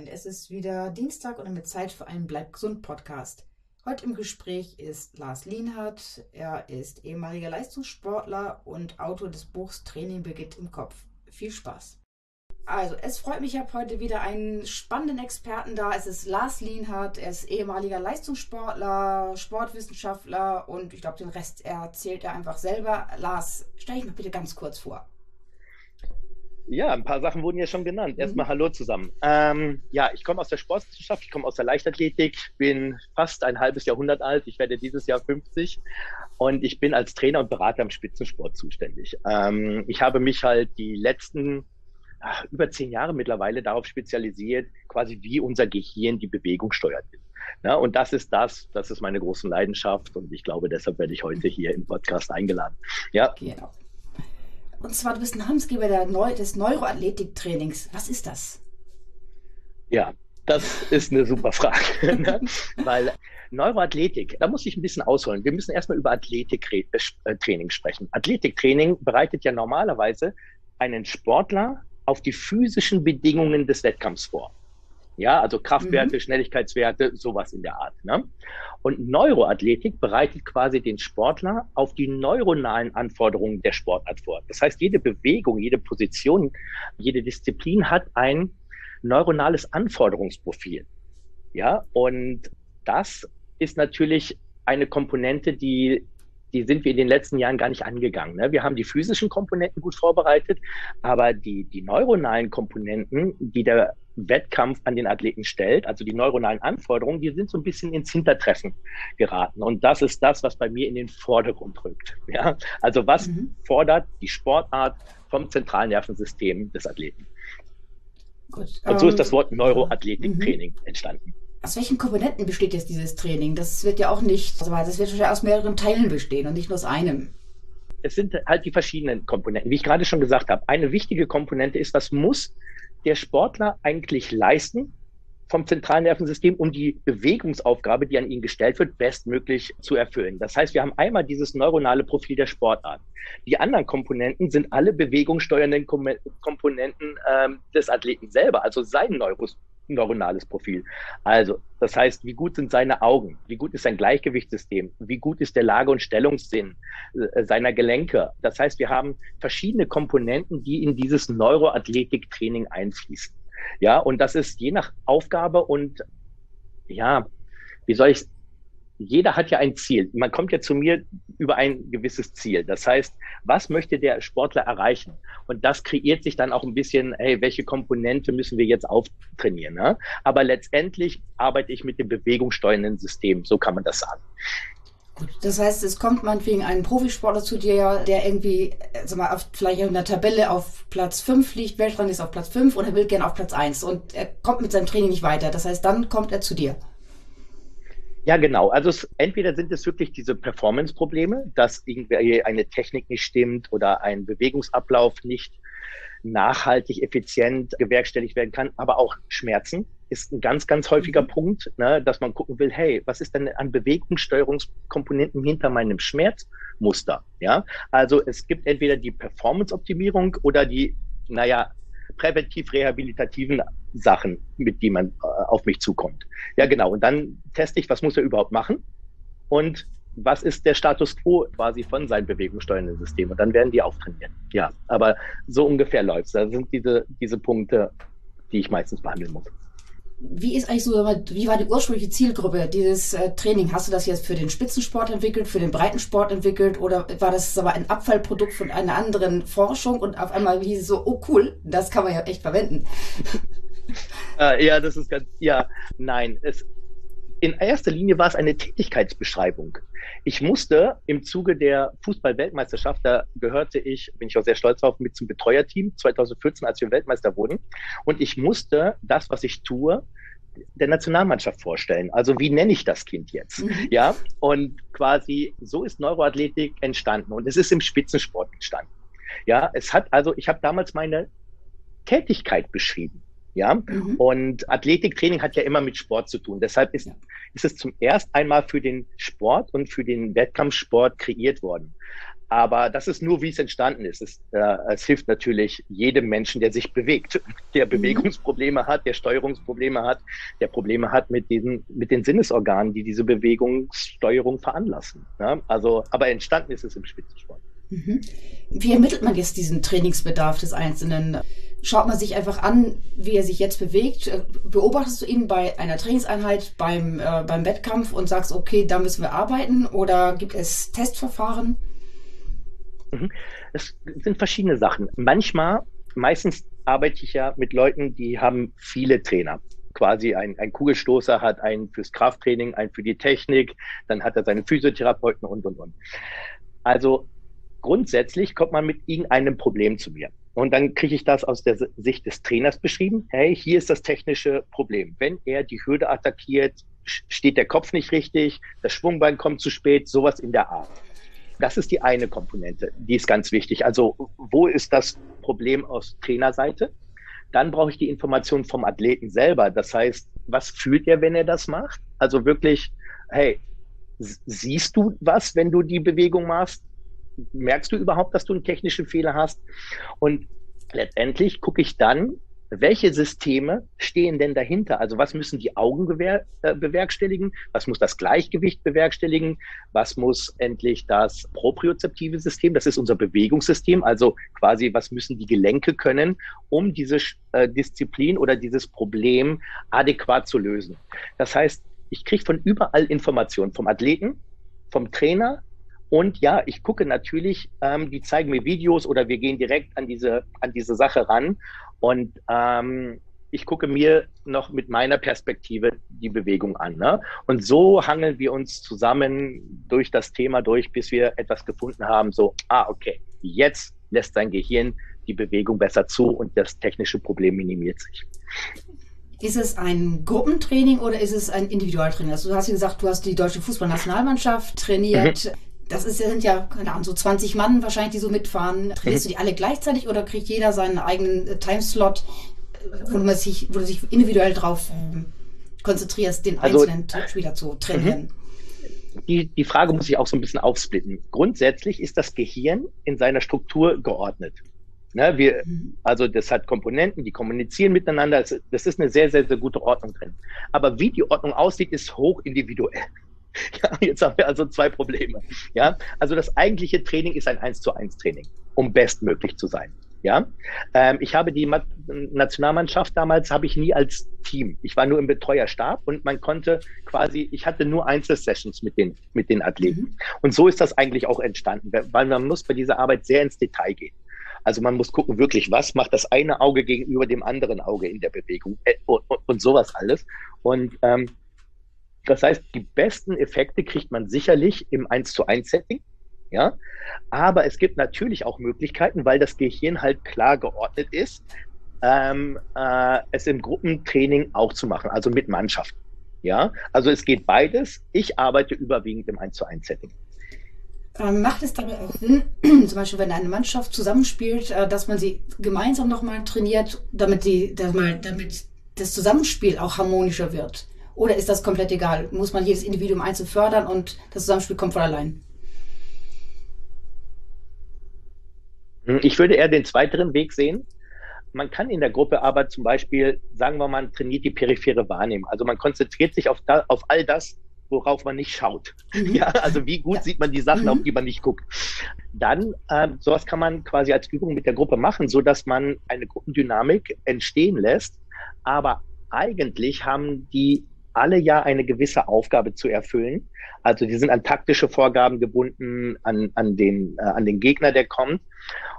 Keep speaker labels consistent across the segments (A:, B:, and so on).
A: Moin es ist wieder Dienstag und damit Zeit für einen Bleib gesund Podcast. Heute im Gespräch ist Lars Lienhardt. Er ist ehemaliger Leistungssportler und Autor des Buchs Training beginnt im Kopf. Viel Spaß. Also, es freut mich, ich habe heute wieder einen spannenden Experten da. Es ist Lars Lienhardt. Er ist ehemaliger Leistungssportler, Sportwissenschaftler und ich glaube, den Rest erzählt er einfach selber. Lars, stell dich mal bitte ganz kurz vor.
B: Ja, ein paar Sachen wurden ja schon genannt. Mhm. Erstmal Hallo zusammen. Ähm, ja, ich komme aus der Sportwissenschaft, ich komme aus der Leichtathletik, bin fast ein halbes Jahrhundert alt, ich werde dieses Jahr 50 und ich bin als Trainer und Berater im Spitzensport zuständig. Ähm, ich habe mich halt die letzten ach, über zehn Jahre mittlerweile darauf spezialisiert, quasi wie unser Gehirn die Bewegung steuert. Ja, und das ist das, das ist meine große Leidenschaft und ich glaube, deshalb werde ich heute hier im Podcast eingeladen. Ja. Genau.
A: Und zwar, du bist Namensgeber der Neu des Neuroathletiktrainings. Was ist das?
B: Ja, das ist eine super Frage. ne? Weil Neuroathletik, da muss ich ein bisschen ausholen. Wir müssen erstmal über Athletiktraining äh, sprechen. Athletiktraining bereitet ja normalerweise einen Sportler auf die physischen Bedingungen des Wettkampfs vor. Ja, also Kraftwerte, mhm. Schnelligkeitswerte, sowas in der Art. Ne? Und Neuroathletik bereitet quasi den Sportler auf die neuronalen Anforderungen der Sportart vor. Das heißt, jede Bewegung, jede Position, jede Disziplin hat ein neuronales Anforderungsprofil. Ja, und das ist natürlich eine Komponente, die die sind wir in den letzten Jahren gar nicht angegangen. Ne? Wir haben die physischen Komponenten gut vorbereitet, aber die, die neuronalen Komponenten, die der Wettkampf an den Athleten stellt, also die neuronalen Anforderungen, die sind so ein bisschen ins Hintertreffen geraten. Und das ist das, was bei mir in den Vordergrund rückt. Ja? Also was mhm. fordert die Sportart vom zentralen Nervensystem des Athleten? Gut, Und so ist das ähm, Wort Neuroathletiktraining mhm. entstanden.
A: Aus welchen Komponenten besteht jetzt dieses Training? Das wird ja auch nicht, das wird wahrscheinlich aus mehreren Teilen bestehen und nicht nur aus einem.
B: Es sind halt die verschiedenen Komponenten. Wie ich gerade schon gesagt habe, eine wichtige Komponente ist, was muss der Sportler eigentlich leisten vom zentralen Nervensystem, um die Bewegungsaufgabe, die an ihn gestellt wird, bestmöglich zu erfüllen. Das heißt, wir haben einmal dieses neuronale Profil der Sportart. Die anderen Komponenten sind alle bewegungssteuernden Komponenten ähm, des Athleten selber, also sein Neuros neuronales Profil. Also, das heißt, wie gut sind seine Augen? Wie gut ist sein Gleichgewichtssystem? Wie gut ist der Lage- und Stellungssinn äh, seiner Gelenke? Das heißt, wir haben verschiedene Komponenten, die in dieses Neuroathletiktraining einfließen. Ja, und das ist je nach Aufgabe und ja, wie soll ich jeder hat ja ein Ziel. Man kommt ja zu mir über ein gewisses Ziel. Das heißt, was möchte der Sportler erreichen? Und das kreiert sich dann auch ein bisschen, hey, welche Komponente müssen wir jetzt auftrainieren? Ne? Aber letztendlich arbeite ich mit dem bewegungssteuernden System. So kann man das sagen.
A: Das heißt, es kommt meinetwegen ein Profisportler zu dir, der irgendwie, sag mal, auf, vielleicht in der Tabelle auf Platz 5 liegt, Weltrang ist auf Platz 5 und er will gerne auf Platz 1 und er kommt mit seinem Training nicht weiter. Das heißt, dann kommt er zu dir.
B: Ja, genau. Also es, entweder sind es wirklich diese Performance-Probleme, dass irgendwie eine Technik nicht stimmt oder ein Bewegungsablauf nicht nachhaltig, effizient gewerkstelligt werden kann, aber auch Schmerzen ist ein ganz, ganz häufiger mhm. Punkt, ne, dass man gucken will, hey, was ist denn an Bewegungssteuerungskomponenten hinter meinem Schmerzmuster? Ja, also es gibt entweder die Performance-Optimierung oder die, naja, präventiv-rehabilitativen Sachen, mit denen man äh, auf mich zukommt. Ja, genau. Und dann teste ich, was muss er überhaupt machen und was ist der Status quo quasi von seinem bewegungssteuernden System. Und dann werden die auftrainiert. Ja, aber so ungefähr läuft es. Das sind diese, diese Punkte, die ich meistens behandeln muss
A: wie ist eigentlich so, wie war die ursprüngliche Zielgruppe dieses äh, Training? Hast du das jetzt für den Spitzensport entwickelt, für den Breitensport entwickelt oder war das aber ein Abfallprodukt von einer anderen Forschung und auf einmal hieß es so, oh cool, das kann man ja echt verwenden?
B: Äh, ja, das ist ganz, ja, nein, es, in erster Linie war es eine Tätigkeitsbeschreibung. Ich musste im Zuge der Fußball-Weltmeisterschaft, da gehörte ich, bin ich auch sehr stolz drauf, mit zum Betreuerteam 2014, als wir Weltmeister wurden. Und ich musste das, was ich tue, der Nationalmannschaft vorstellen. Also wie nenne ich das Kind jetzt? Mhm. Ja, und quasi so ist Neuroathletik entstanden und es ist im Spitzensport entstanden. Ja, es hat also, ich habe damals meine Tätigkeit beschrieben. Ja, mhm. und Athletiktraining hat ja immer mit Sport zu tun. Deshalb ist, ist es zum ersten einmal für den Sport und für den Wettkampfsport kreiert worden. Aber das ist nur, wie es entstanden ist. Es, äh, es hilft natürlich jedem Menschen, der sich bewegt, der mhm. Bewegungsprobleme hat, der Steuerungsprobleme hat, der Probleme hat mit diesen, mit den Sinnesorganen, die diese Bewegungssteuerung veranlassen. Ja? Also, aber entstanden ist es im Spitzensport.
A: Wie ermittelt man jetzt diesen Trainingsbedarf des Einzelnen? Schaut man sich einfach an, wie er sich jetzt bewegt? Beobachtest du ihn bei einer Trainingseinheit, beim, äh, beim Wettkampf und sagst, okay, da müssen wir arbeiten? Oder gibt es Testverfahren?
B: Mhm. Es sind verschiedene Sachen. Manchmal, meistens arbeite ich ja mit Leuten, die haben viele Trainer quasi ein, ein Kugelstoßer hat einen fürs Krafttraining, einen für die Technik, dann hat er seine Physiotherapeuten und, und, und. Also grundsätzlich kommt man mit irgendeinem Problem zu mir. Und dann kriege ich das aus der Sicht des Trainers beschrieben. Hey, hier ist das technische Problem. Wenn er die Hürde attackiert, steht der Kopf nicht richtig, das Schwungbein kommt zu spät, sowas in der Art. Das ist die eine Komponente, die ist ganz wichtig. Also wo ist das Problem aus Trainerseite? Dann brauche ich die Information vom Athleten selber. Das heißt, was fühlt er, wenn er das macht? Also wirklich, hey, siehst du was, wenn du die Bewegung machst? Merkst du überhaupt, dass du einen technischen Fehler hast? Und letztendlich gucke ich dann, welche Systeme stehen denn dahinter? Also was müssen die Augen äh, bewerkstelligen? Was muss das Gleichgewicht bewerkstelligen? Was muss endlich das propriozeptive System? Das ist unser Bewegungssystem. Also quasi, was müssen die Gelenke können, um diese äh, Disziplin oder dieses Problem adäquat zu lösen? Das heißt, ich kriege von überall Informationen vom Athleten, vom Trainer, und ja, ich gucke natürlich, ähm, die zeigen mir Videos oder wir gehen direkt an diese, an diese Sache ran. Und ähm, ich gucke mir noch mit meiner Perspektive die Bewegung an. Ne? Und so hangeln wir uns zusammen durch das Thema durch, bis wir etwas gefunden haben, so, ah, okay, jetzt lässt sein Gehirn die Bewegung besser zu und das technische Problem minimiert sich.
A: Ist es ein Gruppentraining oder ist es ein Individualtraining? Also du hast ja gesagt, du hast die deutsche Fußballnationalmannschaft trainiert. Mhm das ist, sind ja, keine Ahnung, so 20 Mann wahrscheinlich, die so mitfahren. Trainierst du die alle gleichzeitig oder kriegt jeder seinen eigenen äh, Timeslot, wo, man sich, wo du dich individuell drauf ähm, konzentrierst, den also, einzelnen Spieler zu trainieren?
B: Mhm. Die, die Frage muss ich auch so ein bisschen aufsplitten. Grundsätzlich ist das Gehirn in seiner Struktur geordnet. Ne, wir, mhm. also das hat Komponenten, die kommunizieren miteinander. Das ist eine sehr, sehr, sehr gute Ordnung drin. Aber wie die Ordnung aussieht, ist hoch individuell. Ja, jetzt haben wir also zwei Probleme. Ja, also das eigentliche Training ist ein 1 zu 1 Training, um bestmöglich zu sein. Ja, ähm, ich habe die Nationalmannschaft damals habe ich nie als Team. Ich war nur im Betreuerstab und man konnte quasi, ich hatte nur Einzelsessions mit den mit den Athleten. Mhm. Und so ist das eigentlich auch entstanden, weil man muss bei dieser Arbeit sehr ins Detail gehen. Also man muss gucken, wirklich, was macht das eine Auge gegenüber dem anderen Auge in der Bewegung äh, und, und, und sowas alles. Und ähm, das heißt, die besten Effekte kriegt man sicherlich im 1 zu 1 Setting. Ja, aber es gibt natürlich auch Möglichkeiten, weil das Gehirn halt klar geordnet ist, ähm, äh, es im Gruppentraining auch zu machen, also mit Mannschaft. Ja, also es geht beides. Ich arbeite überwiegend im 1 zu 1 Setting.
A: Ähm, macht es dabei auch Sinn, zum Beispiel, wenn eine Mannschaft zusammenspielt, äh, dass man sie gemeinsam nochmal trainiert, damit, die, damit das Zusammenspiel auch harmonischer wird? Oder ist das komplett egal? Muss man jedes Individuum einzeln fördern und das Zusammenspiel kommt von allein?
B: Hm, ich würde eher den zweiteren Weg sehen. Man kann in der Gruppe aber zum Beispiel, sagen wir mal, man trainiert die periphere Wahrnehmung. Also man konzentriert sich auf, da, auf all das, worauf man nicht schaut. Mhm. Ja, also wie gut ja. sieht man die Sachen, mhm. auf die man nicht guckt. Dann, äh, sowas kann man quasi als Übung mit der Gruppe machen, so dass man eine Gruppendynamik entstehen lässt. Aber eigentlich haben die alle ja eine gewisse Aufgabe zu erfüllen. Also die sind an taktische Vorgaben gebunden, an, an, den, äh, an den Gegner, der kommt.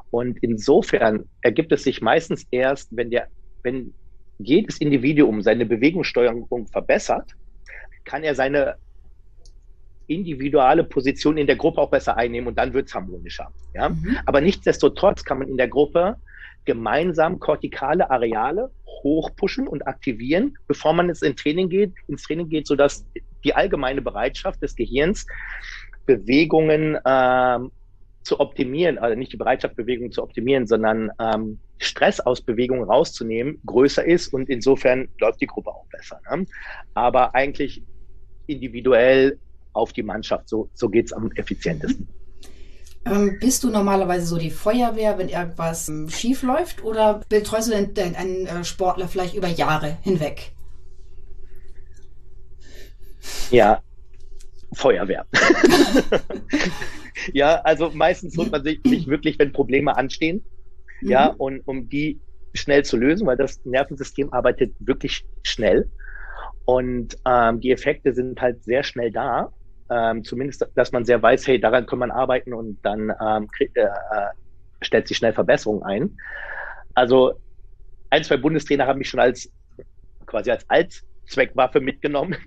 B: Und insofern ergibt es sich meistens erst, wenn der, wenn jedes Individuum seine Bewegungssteuerung verbessert, kann er seine individuelle Position in der Gruppe auch besser einnehmen und dann wird es harmonischer. Ja? Mhm. Aber nichtsdestotrotz kann man in der Gruppe gemeinsam kortikale Areale hochpushen und aktivieren, bevor man jetzt in Training geht, ins Training geht, sodass die allgemeine Bereitschaft des Gehirns, Bewegungen ähm, zu optimieren, also nicht die Bereitschaft, Bewegungen zu optimieren, sondern ähm, Stress aus Bewegungen rauszunehmen, größer ist und insofern läuft die Gruppe auch besser. Ne? Aber eigentlich individuell auf die Mannschaft, so, so geht's am effizientesten.
A: Ähm, bist du normalerweise so die Feuerwehr, wenn irgendwas ähm, schief läuft, oder betreust du denn, denn einen äh, Sportler vielleicht über Jahre hinweg?
B: Ja, Feuerwehr. ja, also meistens holt man sich nicht wirklich, wenn Probleme anstehen. Mhm. Ja, und um die schnell zu lösen, weil das Nervensystem arbeitet wirklich schnell. Und ähm, die Effekte sind halt sehr schnell da. Ähm, zumindest, dass man sehr weiß, hey, daran kann man arbeiten und dann ähm, krieg, äh, äh, stellt sich schnell Verbesserung ein. Also ein, zwei Bundestrainer haben mich schon als quasi als Allzweckwaffe mitgenommen.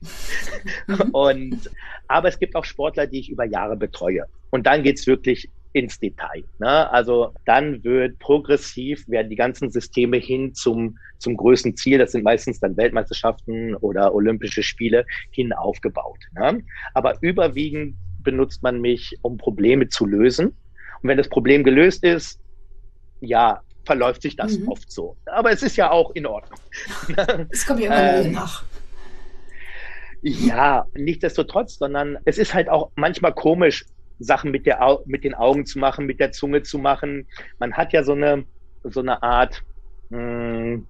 B: Mhm. und aber es gibt auch Sportler, die ich über Jahre betreue. Und dann geht's wirklich ins Detail. Ne? Also dann wird progressiv, werden die ganzen Systeme hin zum, zum größten Ziel, das sind meistens dann Weltmeisterschaften oder Olympische Spiele, hin aufgebaut. Ne? Aber überwiegend benutzt man mich, um Probleme zu lösen. Und wenn das Problem gelöst ist, ja, verläuft sich das mhm. oft so. Aber es ist ja auch in Ordnung.
A: Es kommt ja immer ähm, nach.
B: Ja, nichtsdestotrotz, sondern es ist halt auch manchmal komisch, Sachen mit, der, mit den Augen zu machen, mit der Zunge zu machen. Man hat ja so eine, so eine Art mh, hm,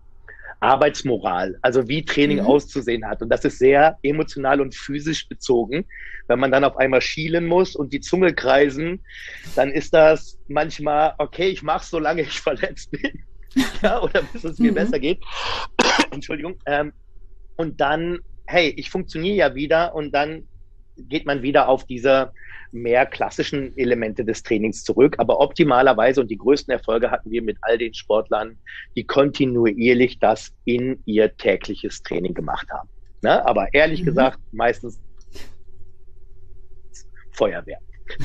B: Arbeitsmoral, also wie Training mhm. auszusehen hat. Und das ist sehr emotional und physisch bezogen. Wenn man dann auf einmal schielen muss und die Zunge kreisen, dann ist das manchmal, okay, ich mache solange ich verletzt bin. ja, oder bis es mir mhm. besser geht. Entschuldigung. Ähm, und dann, hey, ich funktioniere ja wieder und dann geht man wieder auf diese mehr klassischen Elemente des Trainings zurück. Aber optimalerweise und die größten Erfolge hatten wir mit all den Sportlern, die kontinuierlich das in ihr tägliches Training gemacht haben. Ne? Aber ehrlich mhm. gesagt, meistens Feuerwehr.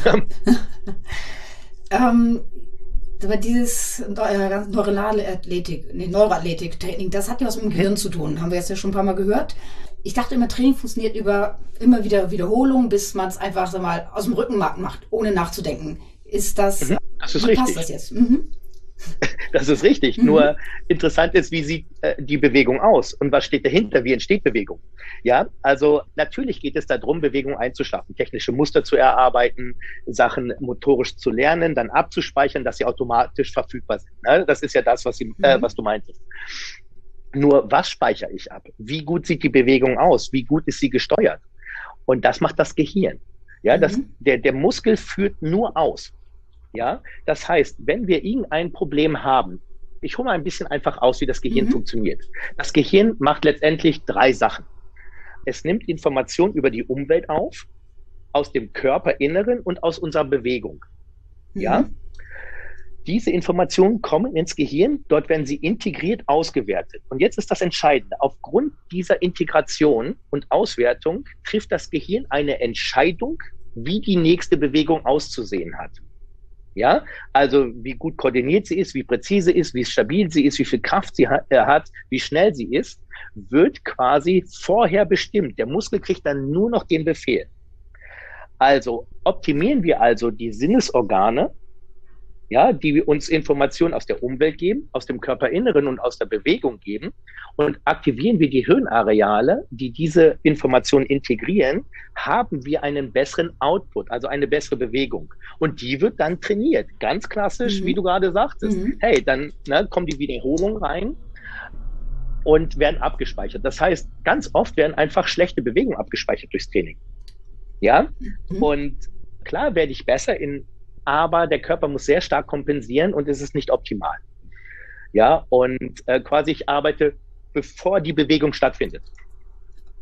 A: ähm, aber dieses äh, Athletik, nee, Neuroathletik-Training, das hat ja was mit dem Gehirn zu tun, haben wir jetzt ja schon ein paar Mal gehört ich dachte immer, Training funktioniert über immer wieder Wiederholung, bis man es einfach so mal aus dem Rückenmark macht, ohne nachzudenken. Ist das,
B: mhm, das ist wie richtig. passt das jetzt? Mhm. Das ist richtig. Mhm. Nur interessant ist, wie sieht äh, die Bewegung aus und was steht dahinter? Wie entsteht Bewegung? Ja, also natürlich geht es darum, Bewegung einzuschaffen, technische Muster zu erarbeiten, Sachen motorisch zu lernen, dann abzuspeichern, dass sie automatisch verfügbar sind. Ne? Das ist ja das, was, sie, äh, mhm. was du meintest. Nur was speichere ich ab? Wie gut sieht die Bewegung aus? Wie gut ist sie gesteuert? Und das macht das Gehirn. Ja, mhm. das, der, der Muskel führt nur aus. Ja, das heißt, wenn wir irgendein Problem haben, ich hole mal ein bisschen einfach aus, wie das Gehirn mhm. funktioniert. Das Gehirn macht letztendlich drei Sachen. Es nimmt Informationen über die Umwelt auf, aus dem Körperinneren und aus unserer Bewegung. Mhm. Ja, diese Informationen kommen ins Gehirn, dort werden sie integriert ausgewertet. Und jetzt ist das Entscheidende. Aufgrund dieser Integration und Auswertung trifft das Gehirn eine Entscheidung, wie die nächste Bewegung auszusehen hat. Ja, also wie gut koordiniert sie ist, wie präzise ist, wie stabil sie ist, wie viel Kraft sie hat, äh, wie schnell sie ist, wird quasi vorher bestimmt. Der Muskel kriegt dann nur noch den Befehl. Also optimieren wir also die Sinnesorgane ja, die uns Informationen aus der Umwelt geben, aus dem Körperinneren und aus der Bewegung geben. Und aktivieren wir die Hirnareale, die diese Informationen integrieren, haben wir einen besseren Output, also eine bessere Bewegung. Und die wird dann trainiert. Ganz klassisch, mhm. wie du gerade sagtest. Mhm. Hey, dann ne, kommen die Wiederholungen rein und werden abgespeichert. Das heißt, ganz oft werden einfach schlechte Bewegungen abgespeichert durchs Training. Ja, mhm. und klar werde ich besser in aber der Körper muss sehr stark kompensieren und es ist nicht optimal. Ja, und äh, quasi ich arbeite, bevor die Bewegung stattfindet.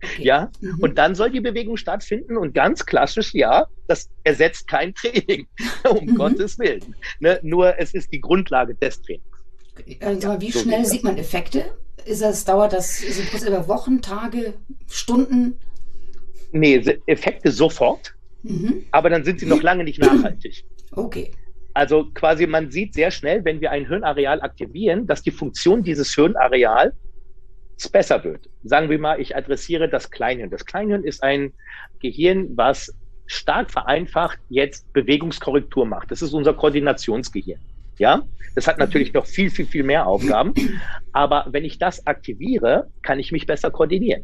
B: Okay. Ja, mhm. und dann soll die Bewegung stattfinden und ganz klassisch, ja, das ersetzt kein Training, um mhm. Gottes Willen. Ne? Nur es ist die Grundlage des Trainings.
A: Also, ja, wie so schnell sieht man Effekte? Ist das, dauert das ist über Wochen, Tage, Stunden?
B: Nee, Effekte sofort, mhm. aber dann sind sie noch lange nicht nachhaltig.
A: Okay.
B: Also quasi man sieht sehr schnell, wenn wir ein Hirnareal aktivieren, dass die Funktion dieses Hirnareals besser wird. Sagen wir mal, ich adressiere das Kleinhirn. Das Kleinhirn ist ein Gehirn, was stark vereinfacht jetzt Bewegungskorrektur macht. Das ist unser Koordinationsgehirn. Ja, das hat natürlich noch viel, viel, viel mehr Aufgaben. Aber wenn ich das aktiviere, kann ich mich besser koordinieren.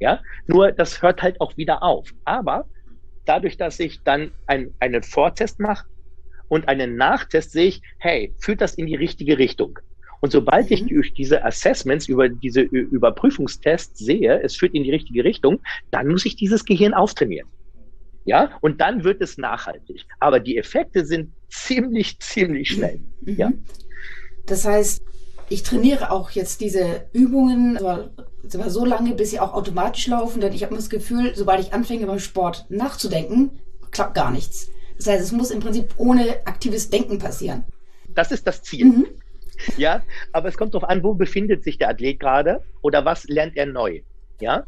B: Ja, nur das hört halt auch wieder auf. Aber dadurch, dass ich dann ein, einen Vortest mache, und einen Nachtest sehe ich, hey, führt das in die richtige Richtung? Und sobald ich mhm. durch diese Assessments, über diese Überprüfungstests sehe, es führt in die richtige Richtung, dann muss ich dieses Gehirn auftrainieren. Ja, und dann wird es nachhaltig. Aber die Effekte sind ziemlich, ziemlich schnell. Mhm. Ja.
A: Das heißt, ich trainiere auch jetzt diese Übungen zwar so lange, bis sie auch automatisch laufen, denn ich habe das Gefühl, sobald ich anfange beim Sport nachzudenken, klappt gar nichts. Das heißt, es muss im Prinzip ohne aktives Denken passieren.
B: Das ist das Ziel. Mhm. Ja, aber es kommt darauf an, wo befindet sich der Athlet gerade oder was lernt er neu. Ja,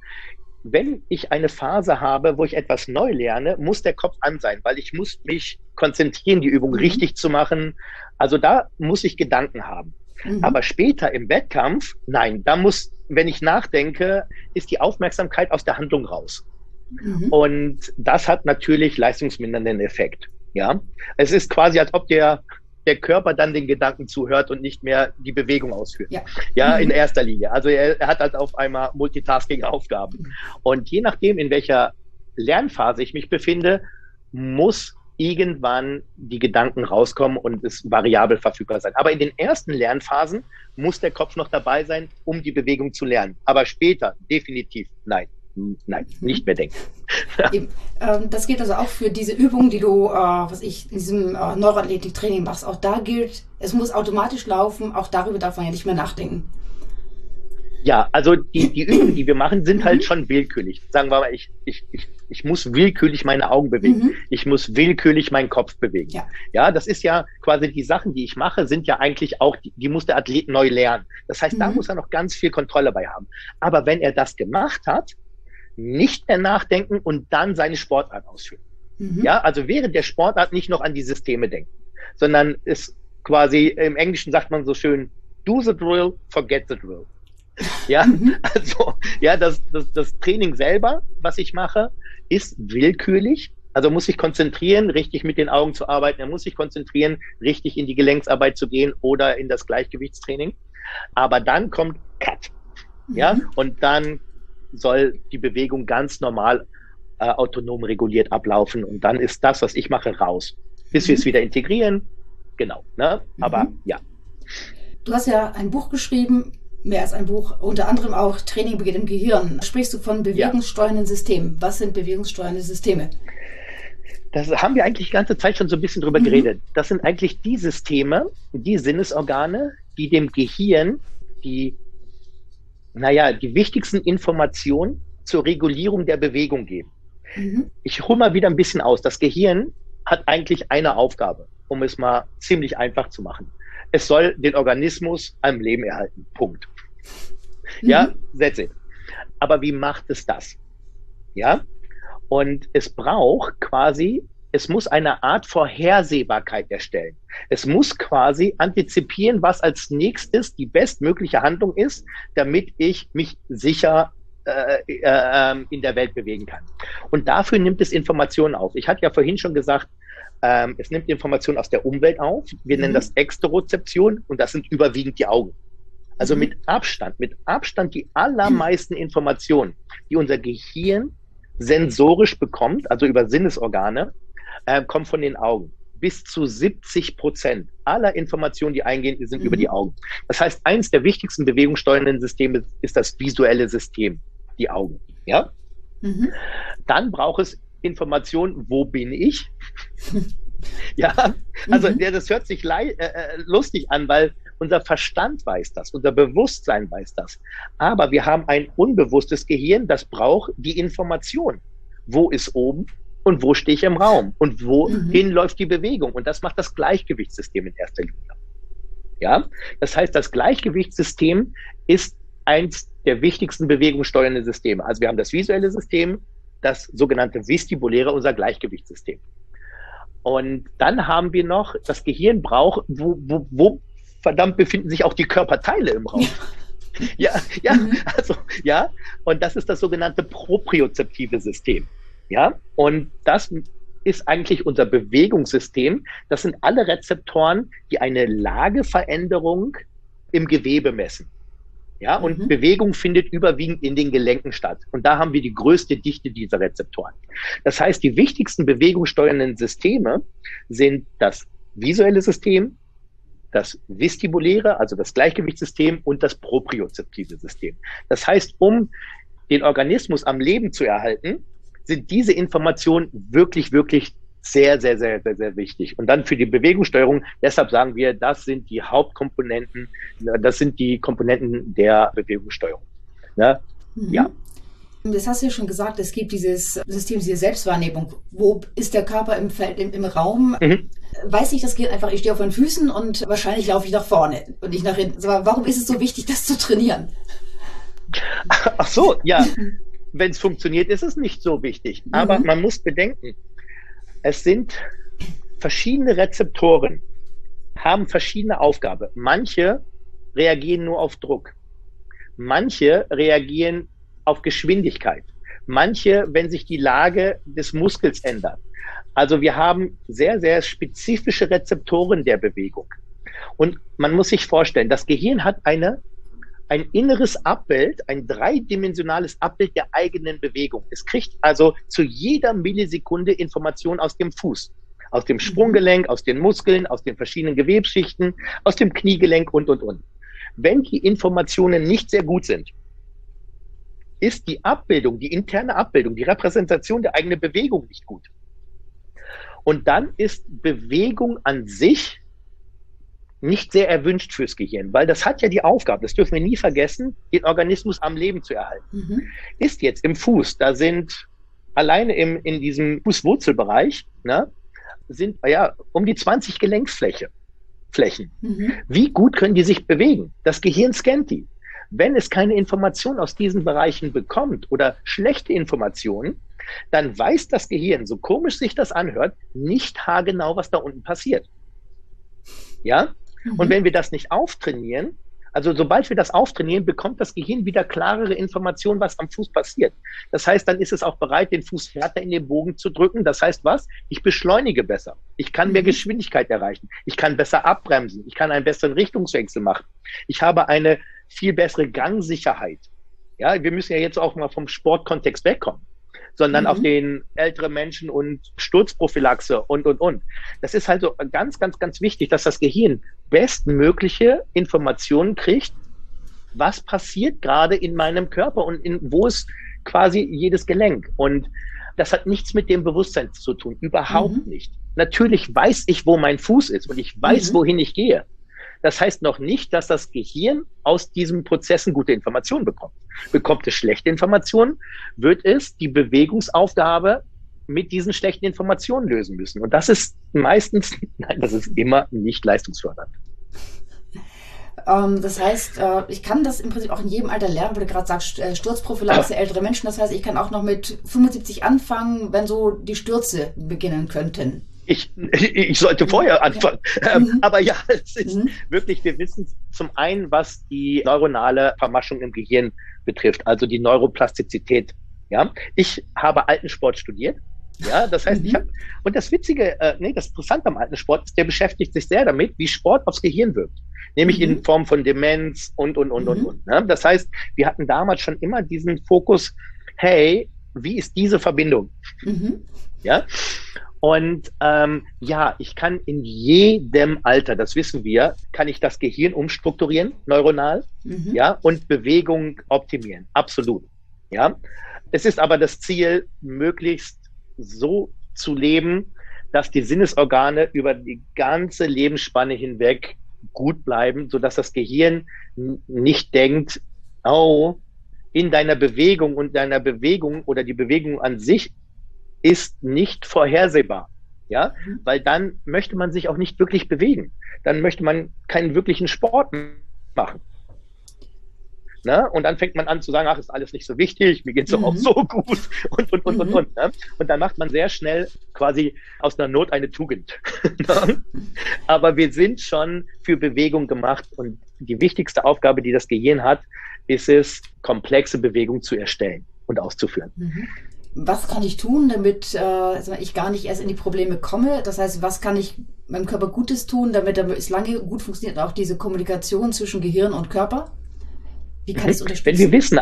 B: wenn ich eine Phase habe, wo ich etwas neu lerne, muss der Kopf an sein, weil ich muss mich konzentrieren, die Übung mhm. richtig zu machen. Also da muss ich Gedanken haben. Mhm. Aber später im Wettkampf, nein, da muss, wenn ich nachdenke, ist die Aufmerksamkeit aus der Handlung raus. Mhm. Und das hat natürlich leistungsmindernden Effekt. Ja, es ist quasi, als ob der der Körper dann den Gedanken zuhört und nicht mehr die Bewegung ausführt. Ja, ja in mhm. erster Linie. Also er, hat halt auf einmal Multitasking-Aufgaben. Mhm. Und je nachdem, in welcher Lernphase ich mich befinde, muss irgendwann die Gedanken rauskommen und es variabel verfügbar sein. Aber in den ersten Lernphasen muss der Kopf noch dabei sein, um die Bewegung zu lernen. Aber später definitiv nein nein, nicht mehr denken.
A: ähm, das gilt also auch für diese Übungen, die du, äh, was ich, in diesem äh, Neuroathletik-Training machst. Auch da gilt, es muss automatisch laufen, auch darüber darf man ja nicht mehr nachdenken.
B: Ja, also die, die Übungen, die wir machen, sind halt mhm. schon willkürlich. Sagen wir mal, ich, ich, ich, ich muss willkürlich meine Augen bewegen. Mhm. Ich muss willkürlich meinen Kopf bewegen. Ja. ja, das ist ja quasi die Sachen, die ich mache, sind ja eigentlich auch, die, die muss der Athlet neu lernen. Das heißt, mhm. da muss er noch ganz viel Kontrolle bei haben. Aber wenn er das gemacht hat, nicht mehr nachdenken und dann seine Sportart ausführen. Mhm. Ja, also während der Sportart nicht noch an die Systeme denken, sondern ist quasi im Englischen sagt man so schön, do the drill, forget the drill. Ja, mhm. also, ja, das, das, das Training selber, was ich mache, ist willkürlich. Also muss ich konzentrieren, richtig mit den Augen zu arbeiten. Er muss sich konzentrieren, richtig in die Gelenksarbeit zu gehen oder in das Gleichgewichtstraining. Aber dann kommt Cut. Ja, mhm. und dann soll die Bewegung ganz normal äh, autonom reguliert ablaufen und dann ist das, was ich mache, raus. Bis mhm. wir es wieder integrieren, genau. Ne? Aber mhm. ja.
A: Du hast ja ein Buch geschrieben, mehr als ein Buch, unter anderem auch Training beginnt im Gehirn. Sprichst du von bewegungssteuernden ja. Systemen? Was sind bewegungssteuernde Systeme?
B: Das haben wir eigentlich die ganze Zeit schon so ein bisschen drüber mhm. geredet. Das sind eigentlich die Systeme, die Sinnesorgane, die dem Gehirn die naja, die wichtigsten Informationen zur Regulierung der Bewegung geben. Mhm. Ich hole mal wieder ein bisschen aus. Das Gehirn hat eigentlich eine Aufgabe, um es mal ziemlich einfach zu machen. Es soll den Organismus am Leben erhalten. Punkt. Mhm. Ja, that's it. Aber wie macht es das? Ja, und es braucht quasi es muss eine Art Vorhersehbarkeit erstellen. Es muss quasi antizipieren, was als nächstes die bestmögliche Handlung ist, damit ich mich sicher äh, äh, ähm, in der Welt bewegen kann. Und dafür nimmt es Informationen auf. Ich hatte ja vorhin schon gesagt, ähm, es nimmt Informationen aus der Umwelt auf. Wir mhm. nennen das Exterozeption und das sind überwiegend die Augen. Also mhm. mit Abstand, mit Abstand die allermeisten Informationen, die unser Gehirn sensorisch bekommt, also über Sinnesorgane, äh, kommt von den Augen. Bis zu 70 Prozent aller Informationen, die eingehen, sind mhm. über die Augen. Das heißt, eins der wichtigsten bewegungssteuernden Systeme ist das visuelle System, die Augen. Ja? Mhm. Dann braucht es Informationen, wo bin ich? ja, also mhm. ja, das hört sich äh, äh, lustig an, weil unser Verstand weiß das, unser Bewusstsein weiß das. Aber wir haben ein unbewusstes Gehirn, das braucht die Information. Wo ist oben? und wo stehe ich im Raum und wohin mhm. läuft die Bewegung. Und das macht das Gleichgewichtssystem in erster Linie. Ja, das heißt, das Gleichgewichtssystem ist eins der wichtigsten bewegungssteuernden Systeme. Also wir haben das visuelle System, das sogenannte vestibuläre, unser Gleichgewichtssystem. Und dann haben wir noch, das Gehirn braucht, wo, wo, wo verdammt befinden sich auch die Körperteile im Raum. Ja, ja, mhm. also, ja. Und das ist das sogenannte propriozeptive System. Ja, und das ist eigentlich unser Bewegungssystem. Das sind alle Rezeptoren, die eine Lageveränderung im Gewebe messen. Ja, und mhm. Bewegung findet überwiegend in den Gelenken statt. Und da haben wir die größte Dichte dieser Rezeptoren. Das heißt, die wichtigsten bewegungssteuernden Systeme sind das visuelle System, das vestibuläre, also das Gleichgewichtssystem und das propriozeptive System. Das heißt, um den Organismus am Leben zu erhalten, sind diese Informationen wirklich, wirklich sehr, sehr, sehr, sehr, sehr wichtig. Und dann für die Bewegungssteuerung, deshalb sagen wir, das sind die Hauptkomponenten, das sind die Komponenten der Bewegungssteuerung. Ne?
A: Mhm. Ja. Das hast du ja schon gesagt, es gibt dieses System, diese Selbstwahrnehmung. Wo ist der Körper im Feld, im, im Raum? Mhm. Weiß ich, das geht einfach, ich stehe auf meinen Füßen und wahrscheinlich laufe ich nach vorne und nicht nach hinten. Aber warum ist es so wichtig, das zu trainieren?
B: Ach so, ja. Wenn es funktioniert, ist es nicht so wichtig. Aber mhm. man muss bedenken, es sind verschiedene Rezeptoren, haben verschiedene Aufgaben. Manche reagieren nur auf Druck. Manche reagieren auf Geschwindigkeit. Manche, wenn sich die Lage des Muskels ändert. Also wir haben sehr, sehr spezifische Rezeptoren der Bewegung. Und man muss sich vorstellen, das Gehirn hat eine, ein inneres Abbild, ein dreidimensionales Abbild der eigenen Bewegung. Es kriegt also zu jeder Millisekunde Informationen aus dem Fuß, aus dem Sprunggelenk, aus den Muskeln, aus den verschiedenen Gewebsschichten, aus dem Kniegelenk und, und, und. Wenn die Informationen nicht sehr gut sind, ist die Abbildung, die interne Abbildung, die Repräsentation der eigenen Bewegung nicht gut. Und dann ist Bewegung an sich nicht sehr erwünscht fürs Gehirn, weil das hat ja die Aufgabe, das dürfen wir nie vergessen, den Organismus am Leben zu erhalten. Mhm. Ist jetzt im Fuß, da sind alleine im, in diesem Fußwurzelbereich, ne, sind ja um die 20 Gelenkfläche. Flächen. Mhm. Wie gut können die sich bewegen? Das Gehirn scannt die. Wenn es keine Information aus diesen Bereichen bekommt oder schlechte Informationen, dann weiß das Gehirn, so komisch sich das anhört, nicht haargenau, was da unten passiert. Ja? Mhm. Und wenn wir das nicht auftrainieren, also sobald wir das auftrainieren, bekommt das Gehirn wieder klarere Informationen, was am Fuß passiert. Das heißt, dann ist es auch bereit, den Fuß härter in den Bogen zu drücken. Das heißt was? Ich beschleunige besser. Ich kann mehr mhm. Geschwindigkeit erreichen. Ich kann besser abbremsen. Ich kann einen besseren Richtungswechsel machen. Ich habe eine viel bessere Gangsicherheit. Ja, wir müssen ja jetzt auch mal vom Sportkontext wegkommen, sondern mhm. auf den älteren Menschen und Sturzprophylaxe und, und, und. Das ist halt so ganz, ganz, ganz wichtig, dass das Gehirn bestmögliche Informationen kriegt, was passiert gerade in meinem Körper und in, wo ist quasi jedes Gelenk. Und das hat nichts mit dem Bewusstsein zu tun, überhaupt mhm. nicht. Natürlich weiß ich, wo mein Fuß ist und ich weiß, mhm. wohin ich gehe. Das heißt noch nicht, dass das Gehirn aus diesen Prozessen gute Informationen bekommt. Bekommt es schlechte Informationen, wird es die Bewegungsaufgabe mit diesen schlechten Informationen lösen müssen. Und das ist meistens, nein, das ist immer nicht leistungsfördernd.
A: Ähm, das heißt, äh, ich kann das im Prinzip auch in jedem Alter lernen, weil du gerade sagst, äh, Sturzprophylaxe, ältere Menschen. Das heißt, ich kann auch noch mit 75 anfangen, wenn so die Stürze beginnen könnten
B: ich, ich sollte vorher anfangen. Ja. Ähm, mhm. Aber ja, es ist mhm. wirklich, wir wissen zum einen, was die neuronale Vermaschung im Gehirn betrifft, also die Neuroplastizität. Ja, ich habe Altensport studiert. Ja, das heißt, mhm. ich habe, und das Witzige, äh, nee, das Interessante am Altensport ist, der beschäftigt sich sehr damit, wie Sport aufs Gehirn wirkt. Nämlich in mhm. Form von Demenz und, und, und, und, mhm. und. Ne? Das heißt, wir hatten damals schon immer diesen Fokus, hey, wie ist diese Verbindung? Mhm. Ja. Und ähm, ja, ich kann in jedem Alter, das wissen wir, kann ich das Gehirn umstrukturieren, neuronal, mhm. ja, und Bewegung optimieren. Absolut. Ja. Es ist aber das Ziel, möglichst so zu leben, dass die Sinnesorgane über die ganze Lebensspanne hinweg gut bleiben, sodass das Gehirn nicht denkt, oh, in deiner Bewegung und deiner Bewegung oder die Bewegung an sich ist nicht vorhersehbar. Ja, mhm. weil dann möchte man sich auch nicht wirklich bewegen. Dann möchte man keinen wirklichen Sport machen. Ne? Und dann fängt man an zu sagen, ach, ist alles nicht so wichtig, mir geht's doch mhm. auch so gut und, und, und, mhm. und, und. Ne? Und dann macht man sehr schnell quasi aus einer Not eine Tugend. ne? Aber wir sind schon für Bewegung gemacht und die wichtigste Aufgabe, die das Gehirn hat, ist es, komplexe Bewegung zu erstellen und auszuführen. Mhm
A: was kann ich tun, damit äh, ich gar nicht erst in die Probleme komme? Das heißt, was kann ich meinem Körper Gutes tun, damit es lange gut funktioniert, auch diese Kommunikation zwischen Gehirn und Körper?
B: Wie kann ich es unterstützen? Wenn wir wissen,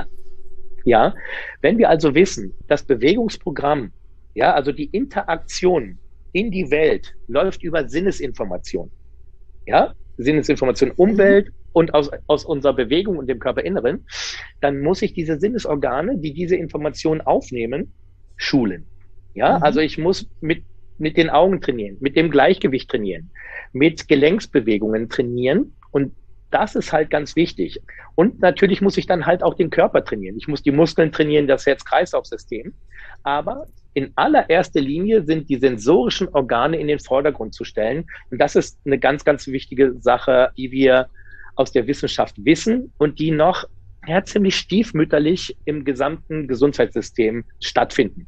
B: ja, wenn wir also wissen, das Bewegungsprogramm, ja, also die Interaktion in die Welt läuft über Sinnesinformation. Ja, Sinnesinformation Umwelt mhm. und aus, aus unserer Bewegung und dem Körperinneren, dann muss ich diese Sinnesorgane, die diese Information aufnehmen, schulen. Ja, mhm. also ich muss mit, mit den Augen trainieren, mit dem Gleichgewicht trainieren, mit Gelenksbewegungen trainieren und das ist halt ganz wichtig. Und natürlich muss ich dann halt auch den Körper trainieren. Ich muss die Muskeln trainieren, das Herz-Kreislauf-System. Aber in allererster Linie sind die sensorischen Organe in den Vordergrund zu stellen. Und das ist eine ganz, ganz wichtige Sache, die wir aus der Wissenschaft wissen und die noch ja, ziemlich stiefmütterlich im gesamten Gesundheitssystem stattfinden.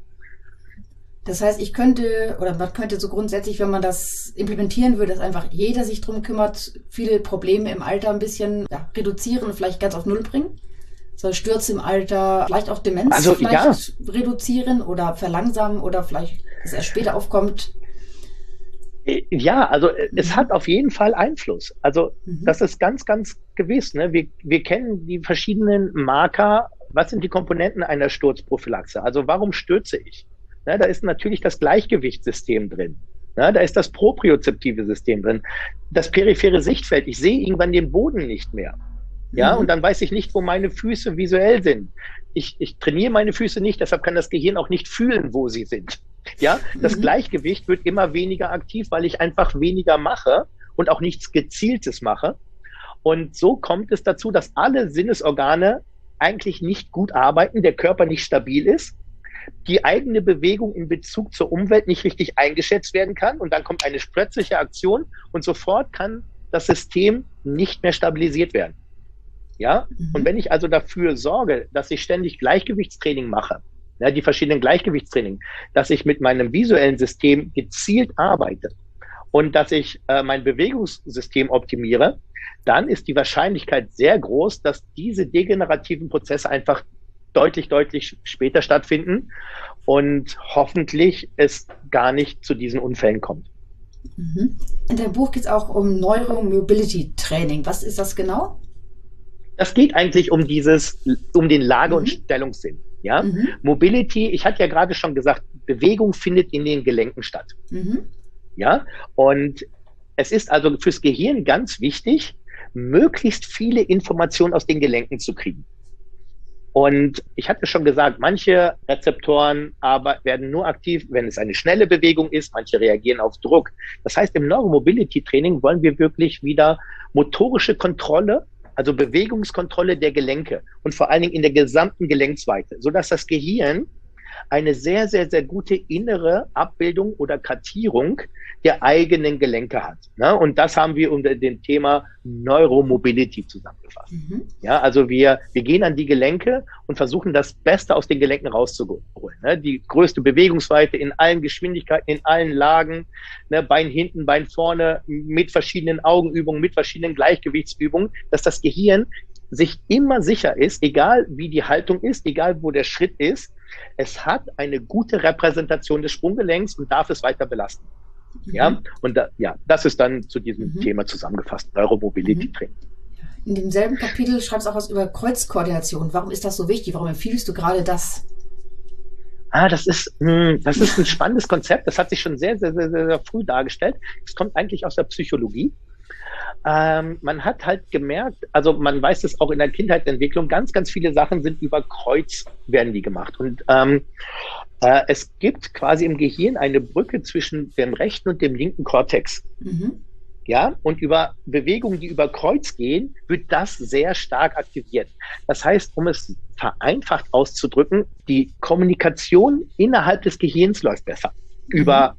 A: Das heißt, ich könnte, oder man könnte so grundsätzlich, wenn man das implementieren würde, dass einfach jeder sich drum kümmert, viele Probleme im Alter ein bisschen ja, reduzieren und vielleicht ganz auf Null bringen? Soll Stürze im Alter, vielleicht auch Demenz
B: also,
A: vielleicht ja. reduzieren oder verlangsamen oder vielleicht, dass erst später aufkommt?
B: Äh, ja, also äh, es mhm. hat auf jeden Fall Einfluss. Also mhm. das ist ganz, ganz gewiss. Ne? Wir, wir kennen die verschiedenen Marker. Was sind die Komponenten einer Sturzprophylaxe? Also warum stürze ich? Na, da ist natürlich das Gleichgewichtssystem drin. Na, da ist das propriozeptive System drin. Das periphere Sichtfeld. Ich sehe irgendwann den Boden nicht mehr. Ja, mhm. und dann weiß ich nicht, wo meine Füße visuell sind. Ich, ich trainiere meine Füße nicht, deshalb kann das Gehirn auch nicht fühlen, wo sie sind. Ja, das mhm. Gleichgewicht wird immer weniger aktiv, weil ich einfach weniger mache und auch nichts Gezieltes mache. Und so kommt es dazu, dass alle Sinnesorgane eigentlich nicht gut arbeiten, der Körper nicht stabil ist die eigene Bewegung in Bezug zur Umwelt nicht richtig eingeschätzt werden kann und dann kommt eine plötzliche Aktion und sofort kann das System nicht mehr stabilisiert werden. Ja, mhm. und wenn ich also dafür sorge, dass ich ständig Gleichgewichtstraining mache, ja, die verschiedenen Gleichgewichtstraining, dass ich mit meinem visuellen System gezielt arbeite und dass ich äh, mein Bewegungssystem optimiere, dann ist die Wahrscheinlichkeit sehr groß, dass diese degenerativen Prozesse einfach deutlich, deutlich später stattfinden und hoffentlich es gar nicht zu diesen Unfällen kommt.
A: Mhm. In deinem Buch geht es auch um Neuromobility-Training. Was ist das genau?
B: Das geht eigentlich um dieses, um den Lage- mhm. und Stellungssinn. Ja, mhm. Mobility, ich hatte ja gerade schon gesagt, Bewegung findet in den Gelenken statt. Mhm. Ja, und es ist also fürs Gehirn ganz wichtig, möglichst viele Informationen aus den Gelenken zu kriegen. Und ich hatte schon gesagt, manche Rezeptoren aber werden nur aktiv, wenn es eine schnelle Bewegung ist, manche reagieren auf Druck. Das heißt, im Neuromobility Training wollen wir wirklich wieder motorische Kontrolle, also Bewegungskontrolle der Gelenke und vor allen Dingen in der gesamten Gelenksweite, sodass das Gehirn eine sehr, sehr, sehr gute innere Abbildung oder Kartierung der eigenen Gelenke hat. Ne? Und das haben wir unter dem Thema Neuromobility zusammengefasst. Mhm. Ja, also wir, wir gehen an die Gelenke und versuchen das Beste aus den Gelenken rauszuholen. Ne? Die größte Bewegungsweite in allen Geschwindigkeiten, in allen Lagen, ne? Bein hinten, Bein vorne, mit verschiedenen Augenübungen, mit verschiedenen Gleichgewichtsübungen, dass das Gehirn sich immer sicher ist, egal wie die Haltung ist, egal wo der Schritt ist, es hat eine gute Repräsentation des Sprunggelenks und darf es weiter belasten. Mhm. Ja, und da, ja, das ist dann zu diesem mhm. Thema zusammengefasst, Neuromobility Training.
A: Mhm. In demselben Kapitel schreibst du auch was über Kreuzkoordination. Warum ist das so wichtig? Warum empfiehlst du gerade das?
B: Ah, das ist, mh, hm, das ist ein spannendes Konzept. Das hat sich schon sehr, sehr, sehr, sehr früh dargestellt. Es kommt eigentlich aus der Psychologie. Ähm, man hat halt gemerkt, also man weiß es auch in der Kindheitsentwicklung, ganz, ganz viele Sachen sind über Kreuz werden die gemacht. Und ähm, äh, es gibt quasi im Gehirn eine Brücke zwischen dem rechten und dem linken Kortex. Mhm. Ja, und über Bewegungen, die über Kreuz gehen, wird das sehr stark aktiviert. Das heißt, um es vereinfacht auszudrücken, die Kommunikation innerhalb des Gehirns läuft besser mhm. über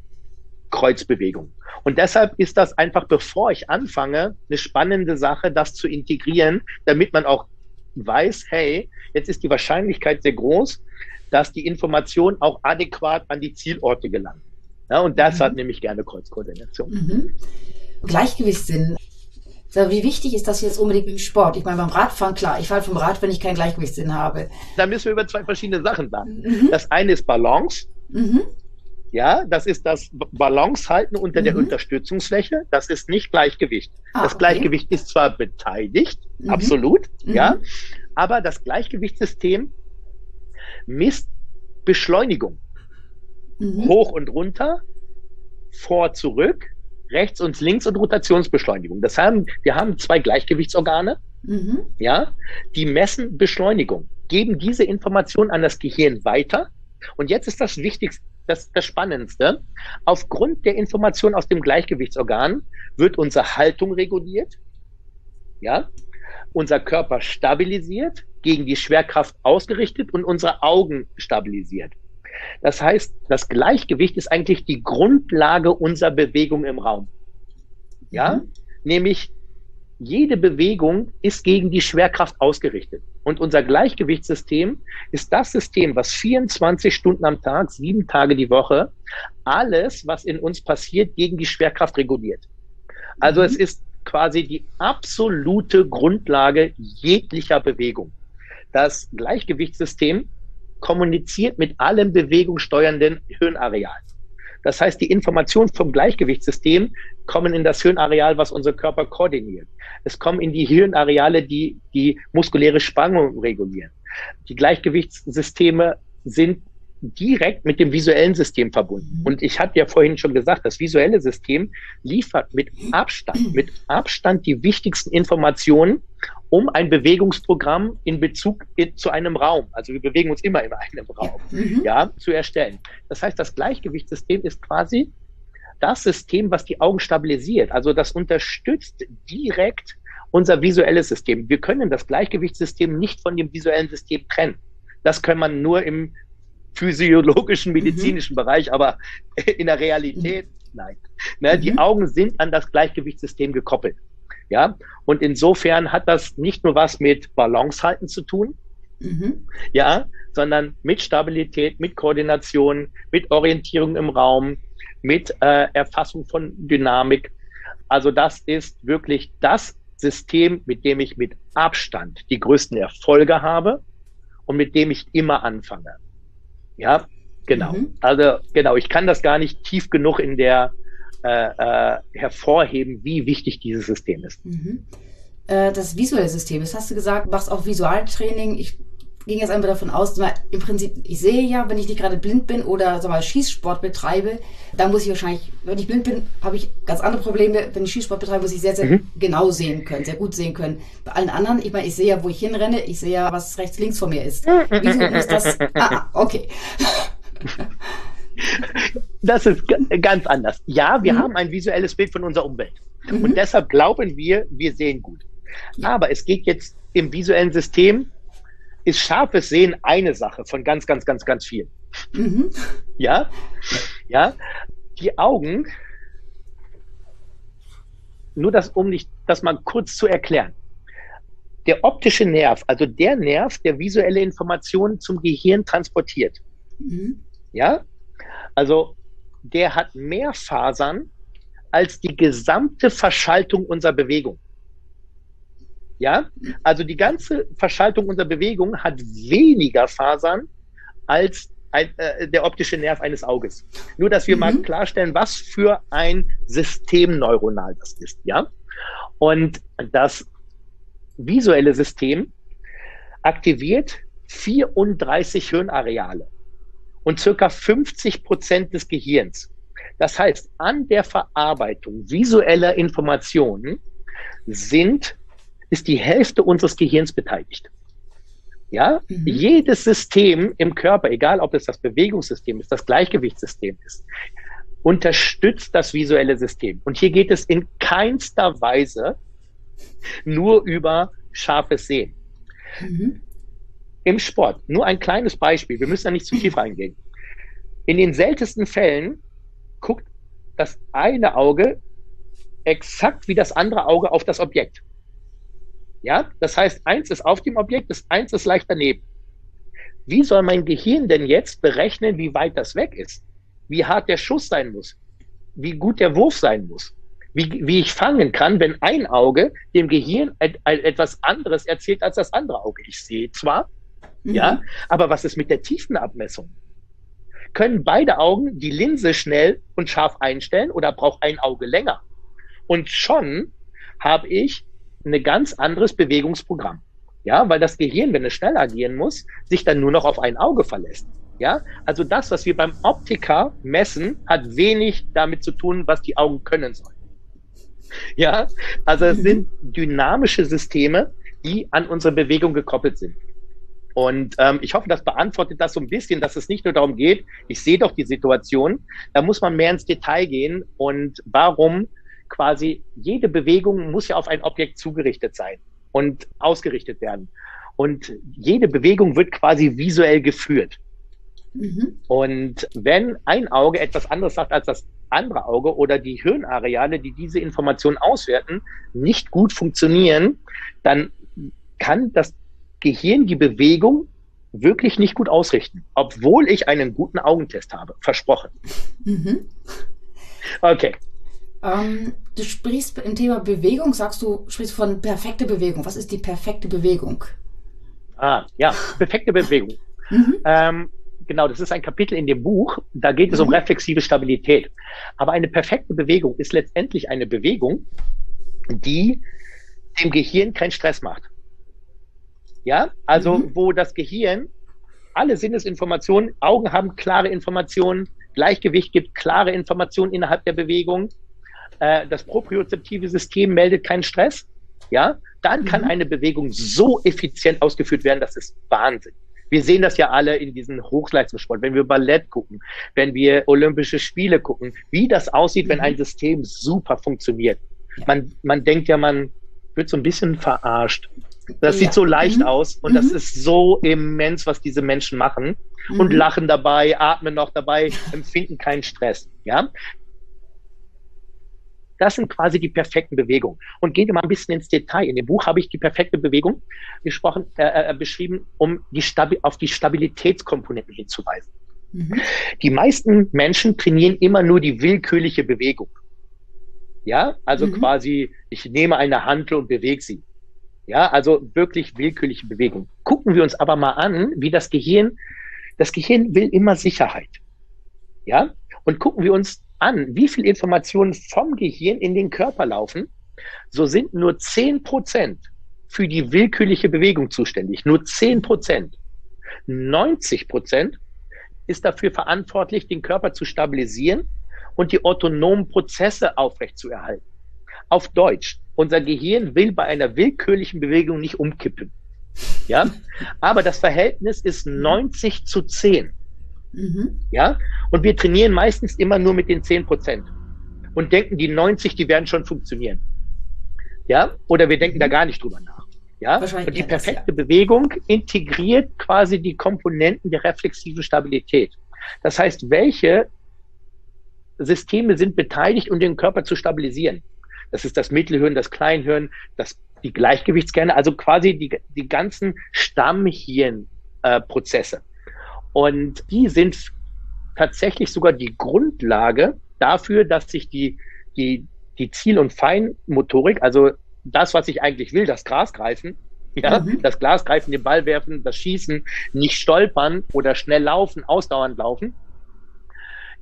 B: Kreuzbewegung. Und deshalb ist das einfach, bevor ich anfange, eine spannende Sache, das zu integrieren, damit man auch weiß, hey, jetzt ist die Wahrscheinlichkeit sehr groß, dass die Informationen auch adäquat an die Zielorte gelangen. Ja, und das mhm. nämlich gerne Kreuzkoordination. Mhm.
A: Gleichgewichtssinn. So, wie wichtig ist das jetzt unbedingt im Sport? Ich meine, beim Radfahren, klar, ich falle vom Rad, wenn ich keinen Gleichgewichtssinn habe.
B: Da müssen wir über zwei verschiedene Sachen sagen. Mhm. Das eine ist Balance. Ja, das ist das Balance halten unter mhm. der Unterstützungsfläche. Das ist nicht Gleichgewicht. Ah, das Gleichgewicht ist zwar beteiligt, mhm. absolut, mhm. ja, aber das Gleichgewichtssystem misst Beschleunigung. Mhm. Hoch und runter, vor, zurück, rechts und links und Rotationsbeschleunigung. Das haben, wir haben zwei Gleichgewichtsorgane, mhm. ja, die messen Beschleunigung, geben diese Information an das Gehirn weiter. Und jetzt ist das Wichtigste, das, das Spannendste. Aufgrund der Information aus dem Gleichgewichtsorgan wird unsere Haltung reguliert, ja, unser Körper stabilisiert, gegen die Schwerkraft ausgerichtet und unsere Augen stabilisiert. Das heißt, das Gleichgewicht ist eigentlich die Grundlage unserer Bewegung im Raum. Ja, mhm. nämlich jede Bewegung ist gegen die Schwerkraft ausgerichtet. Und unser Gleichgewichtssystem ist das System, was 24 Stunden am Tag, sieben Tage die Woche, alles, was in uns passiert, gegen die Schwerkraft reguliert. Also mhm. es ist quasi die absolute Grundlage jeglicher Bewegung. Das Gleichgewichtssystem kommuniziert mit allem bewegungssteuernden Hirnareal. Das heißt, die Informationen vom Gleichgewichtssystem kommen in das Hirnareal, was unser Körper koordiniert. Es kommen in die Hirnareale, die die muskuläre Spannung regulieren. Die Gleichgewichtssysteme sind direkt mit dem visuellen System verbunden. Und ich hatte ja vorhin schon gesagt, das visuelle System liefert mit Abstand, mit Abstand die wichtigsten Informationen um ein Bewegungsprogramm in Bezug zu einem Raum, also wir bewegen uns immer in einem Raum, mhm. ja, zu erstellen. Das heißt, das Gleichgewichtssystem ist quasi das System, was die Augen stabilisiert. Also das unterstützt direkt unser visuelles System. Wir können das Gleichgewichtssystem nicht von dem visuellen System trennen. Das kann man nur im physiologischen, mhm. medizinischen mhm. Bereich, aber in der Realität, nein. Ne, mhm. Die Augen sind an das Gleichgewichtssystem gekoppelt. Ja, und insofern hat das nicht nur was mit Balance halten zu tun, mhm. ja, sondern mit Stabilität, mit Koordination, mit Orientierung im Raum, mit äh, Erfassung von Dynamik. Also das ist wirklich das System, mit dem ich mit Abstand die größten Erfolge habe und mit dem ich immer anfange. Ja, genau. Mhm. Also genau, ich kann das gar nicht tief genug in der äh, äh, hervorheben, wie wichtig dieses System ist. Mhm.
A: Äh, das visuelle System, das hast du gesagt, machst auch Visualtraining. Ich ging jetzt einfach davon aus, im Prinzip, ich sehe ja, wenn ich nicht gerade blind bin oder sag mal, Schießsport betreibe, dann muss ich wahrscheinlich, wenn ich blind bin, habe ich ganz andere Probleme. Wenn ich Schießsport betreibe, muss ich sehr, sehr mhm. genau sehen können, sehr gut sehen können. Bei allen anderen, ich meine, ich sehe ja, wo ich hinrenne, ich sehe ja, was rechts, links von mir ist. Wieso ist das? Ah, okay.
B: Das ist ganz anders. Ja, wir mhm. haben ein visuelles Bild von unserer Umwelt. Mhm. Und deshalb glauben wir, wir sehen gut. Aber es geht jetzt im visuellen System, ist scharfes Sehen eine Sache von ganz, ganz, ganz, ganz vielen. Mhm. Ja? Ja? Die Augen, nur das, um nicht, das mal kurz zu erklären. Der optische Nerv, also der Nerv, der visuelle Informationen zum Gehirn transportiert. Mhm. Ja? Also der hat mehr Fasern als die gesamte Verschaltung unserer Bewegung. Ja, also die ganze Verschaltung unserer Bewegung hat weniger Fasern als ein, äh, der optische Nerv eines Auges. Nur, dass wir mhm. mal klarstellen, was für ein System neuronal das ist. Ja, und das visuelle System aktiviert 34 Hirnareale und circa 50 Prozent des Gehirns. Das heißt, an der Verarbeitung visueller Informationen sind, ist die Hälfte unseres Gehirns beteiligt. Ja, mhm. jedes System im Körper, egal ob es das Bewegungssystem ist, das Gleichgewichtssystem ist, unterstützt das visuelle System. Und hier geht es in keinster Weise nur über scharfes Sehen. Mhm im Sport. Nur ein kleines Beispiel. Wir müssen da nicht zu tief reingehen. In den seltensten Fällen guckt das eine Auge exakt wie das andere Auge auf das Objekt. Ja, das heißt, eins ist auf dem Objekt, das eins ist leicht daneben. Wie soll mein Gehirn denn jetzt berechnen, wie weit das weg ist? Wie hart der Schuss sein muss? Wie gut der Wurf sein muss? Wie, wie ich fangen kann, wenn ein Auge dem Gehirn et, etwas anderes erzählt als das andere Auge. Ich sehe zwar, Mhm. Ja, aber was ist mit der Tiefenabmessung? Können beide Augen die Linse schnell und scharf einstellen oder braucht ein Auge länger? Und schon habe ich ein ganz anderes Bewegungsprogramm. Ja, weil das Gehirn, wenn es schnell agieren muss, sich dann nur noch auf ein Auge verlässt. Ja, also das, was wir beim Optiker messen, hat wenig damit zu tun, was die Augen können sollen. Ja, also es mhm. sind dynamische Systeme, die an unsere Bewegung gekoppelt sind. Und ähm, ich hoffe, das beantwortet das so ein bisschen, dass es nicht nur darum geht, ich sehe doch die Situation, da muss man mehr ins Detail gehen und warum quasi jede Bewegung muss ja auf ein Objekt zugerichtet sein und ausgerichtet werden. Und jede Bewegung wird quasi visuell geführt. Mhm. Und wenn ein Auge etwas anderes sagt als das andere Auge oder die Hirnareale, die diese Information auswerten, nicht gut funktionieren, dann kann das Gehirn die Bewegung wirklich nicht gut ausrichten, obwohl ich einen guten Augentest habe. Versprochen. Mhm.
A: Okay. Ähm, du sprichst im Thema Bewegung, sagst du, sprichst von perfekte Bewegung. Was ist die perfekte Bewegung?
B: Ah, ja, perfekte Bewegung. Mhm. Ähm, genau, das ist ein Kapitel in dem Buch. Da geht es mhm. um reflexive Stabilität. Aber eine perfekte Bewegung ist letztendlich eine Bewegung, die dem Gehirn keinen Stress macht. Ja, also mhm. wo das Gehirn alle Sinnesinformationen, Augen haben klare Informationen, Gleichgewicht gibt klare Informationen innerhalb der Bewegung. Äh, das propriozeptive System meldet keinen Stress. Ja, dann kann mhm. eine Bewegung so effizient ausgeführt werden, das ist Wahnsinn. Wir sehen das ja alle in diesen Hochleistungssport, wenn wir Ballett gucken, wenn wir Olympische Spiele gucken, wie das aussieht, mhm. wenn ein System super funktioniert. Man, man denkt ja, man wird so ein bisschen verarscht. Das ja. sieht so leicht mhm. aus und mhm. das ist so immens, was diese Menschen machen mhm. und lachen dabei, atmen noch dabei, empfinden keinen Stress. Ja, das sind quasi die perfekten Bewegungen. Und gehen wir mal ein bisschen ins Detail. In dem Buch habe ich die perfekte Bewegung gesprochen, äh, äh, beschrieben, um die Stabi auf die Stabilitätskomponenten hinzuweisen. Mhm. Die meisten Menschen trainieren immer nur die willkürliche Bewegung. Ja, also mhm. quasi, ich nehme eine Handel und bewege sie. Ja, also wirklich willkürliche Bewegung. Gucken wir uns aber mal an, wie das Gehirn, das Gehirn will immer Sicherheit. Ja, und gucken wir uns an, wie viel Informationen vom Gehirn in den Körper laufen, so sind nur zehn Prozent für die willkürliche Bewegung zuständig. Nur zehn Prozent. 90 Prozent ist dafür verantwortlich, den Körper zu stabilisieren und die autonomen Prozesse aufrechtzuerhalten. Auf Deutsch, unser Gehirn will bei einer willkürlichen Bewegung nicht umkippen. Ja, aber das Verhältnis ist 90 zu 10. Mhm. Ja, und wir trainieren meistens immer nur mit den 10 Prozent und denken, die 90, die werden schon funktionieren. Ja, oder wir denken mhm. da gar nicht drüber nach. Ja, und die perfekte das, ja. Bewegung integriert quasi die Komponenten der reflexiven Stabilität. Das heißt, welche Systeme sind beteiligt, um den Körper zu stabilisieren? Das ist das Mittelhirn, das Kleinhirn, das, die Gleichgewichtskerne, also quasi die, die ganzen Stammhirnprozesse. Äh, und die sind tatsächlich sogar die Grundlage dafür, dass sich die, die, die Ziel- und Feinmotorik, also das, was ich eigentlich will, das Gras greifen, ja, mhm. das Glas greifen, den Ball werfen, das Schießen, nicht stolpern oder schnell laufen, ausdauernd laufen,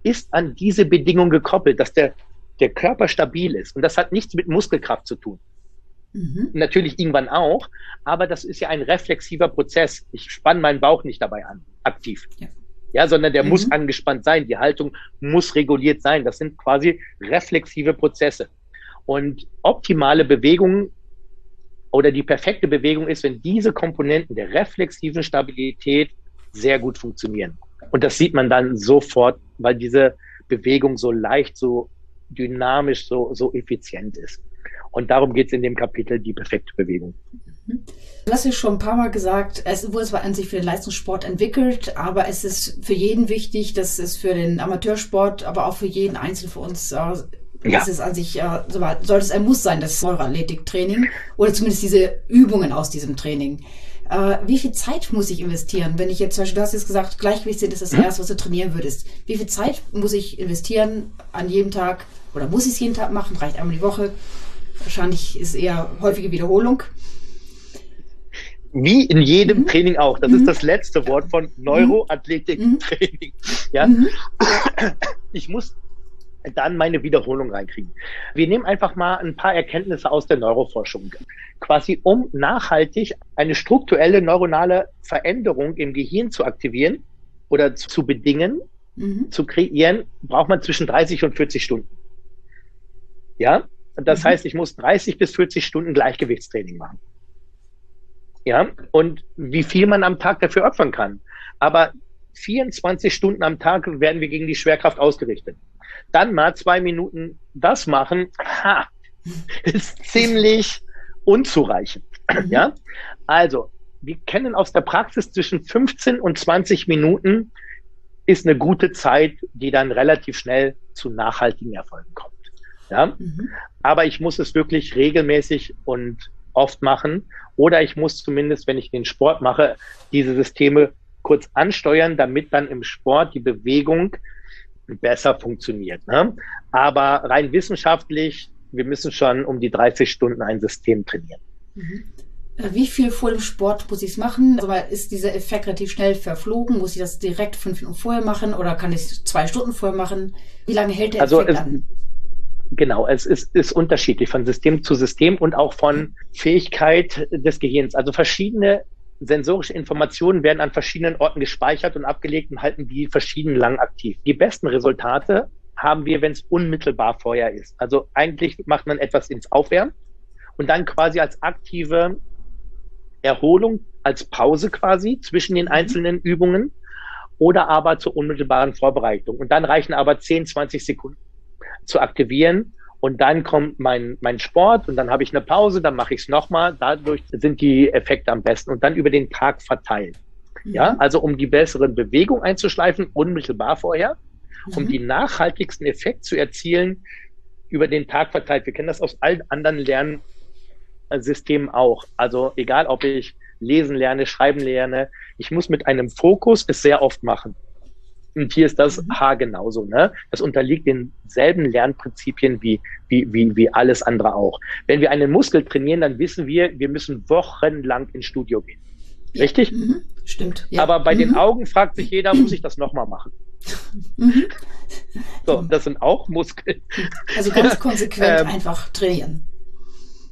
B: ist an diese Bedingung gekoppelt, dass der, der Körper stabil ist. Und das hat nichts mit Muskelkraft zu tun. Mhm. Natürlich irgendwann auch, aber das ist ja ein reflexiver Prozess. Ich spanne meinen Bauch nicht dabei an, aktiv. Ja, ja sondern der mhm. muss angespannt sein. Die Haltung muss reguliert sein. Das sind quasi reflexive Prozesse. Und optimale Bewegungen oder die perfekte Bewegung ist, wenn diese Komponenten der reflexiven Stabilität sehr gut funktionieren. Und das sieht man dann sofort, weil diese Bewegung so leicht, so dynamisch, so, so effizient ist. Und darum geht es in dem Kapitel die perfekte Bewegung.
A: Du hast ja schon ein paar Mal gesagt, es wurde zwar an sich für den Leistungssport entwickelt, aber es ist für jeden wichtig, dass es für den Amateursport, aber auch für jeden Einzelnen von uns äh, ja. ist es an sich, äh, sollte es ein Muss sein, das Neuroathletiktraining oder zumindest diese Übungen aus diesem Training. Äh, wie viel Zeit muss ich investieren? Wenn ich jetzt zum Beispiel, du hast jetzt gesagt, Gleichgewicht sind ist das mhm. erste, was du trainieren würdest. Wie viel Zeit muss ich investieren an jedem Tag oder muss ich es jeden Tag machen? Reicht einmal die Woche? Wahrscheinlich ist eher häufige Wiederholung.
B: Wie in jedem mhm. Training auch. Das mhm. ist das letzte Wort von Neuroathletik-Training. Mhm. Ja? Mhm. Ich muss dann meine Wiederholung reinkriegen. Wir nehmen einfach mal ein paar Erkenntnisse aus der Neuroforschung. Quasi um nachhaltig eine strukturelle neuronale Veränderung im Gehirn zu aktivieren oder zu bedingen, mhm. zu kreieren, braucht man zwischen 30 und 40 Stunden. Ja, das mhm. heißt, ich muss 30 bis 40 Stunden Gleichgewichtstraining machen. Ja, und wie viel man am Tag dafür opfern kann. Aber 24 Stunden am Tag werden wir gegen die Schwerkraft ausgerichtet. Dann mal zwei Minuten das machen, ha, ist ziemlich unzureichend. Ja, also wir kennen aus der Praxis zwischen 15 und 20 Minuten ist eine gute Zeit, die dann relativ schnell zu nachhaltigen Erfolgen kommt. Ja, mhm. aber ich muss es wirklich regelmäßig und oft machen. Oder ich muss zumindest, wenn ich den Sport mache, diese Systeme kurz ansteuern, damit dann im Sport die Bewegung besser funktioniert. Ne? Aber rein wissenschaftlich, wir müssen schon um die 30 Stunden ein System trainieren.
A: Mhm. Äh, wie viel vor dem Sport muss ich es machen? Also ist dieser Effekt relativ schnell verflogen? Muss ich das direkt fünf Minuten vorher machen oder kann ich es zwei Stunden vorher machen? Wie lange hält der
B: also Effekt an? Genau, es ist, ist unterschiedlich von System zu System und auch von Fähigkeit des Gehirns. Also verschiedene sensorische Informationen werden an verschiedenen Orten gespeichert und abgelegt und halten die verschieden lang aktiv. Die besten Resultate haben wir, wenn es unmittelbar vorher ist. Also eigentlich macht man etwas ins Aufwärmen und dann quasi als aktive Erholung, als Pause quasi zwischen den mhm. einzelnen Übungen oder aber zur unmittelbaren Vorbereitung. Und dann reichen aber 10, 20 Sekunden zu aktivieren und dann kommt mein, mein Sport und dann habe ich eine Pause, dann mache ich es nochmal. Dadurch sind die Effekte am besten und dann über den Tag verteilt. Mhm. Ja, also um die bessere Bewegung einzuschleifen, unmittelbar vorher, mhm. um die nachhaltigsten Effekte zu erzielen, über den Tag verteilt. Wir kennen das aus allen anderen Lernsystemen auch. Also egal, ob ich lesen lerne, schreiben lerne, ich muss mit einem Fokus es sehr oft machen. Und hier ist das mhm. H genauso. Ne? Das unterliegt denselben Lernprinzipien wie, wie, wie, wie alles andere auch. Wenn wir einen Muskel trainieren, dann wissen wir, wir müssen wochenlang ins Studio gehen. Richtig?
A: Mhm. Stimmt.
B: Ja. Aber bei mhm. den Augen fragt sich jeder, muss ich das nochmal machen? Mhm. So, das sind auch Muskeln.
A: Also ganz konsequent ähm, einfach trainieren.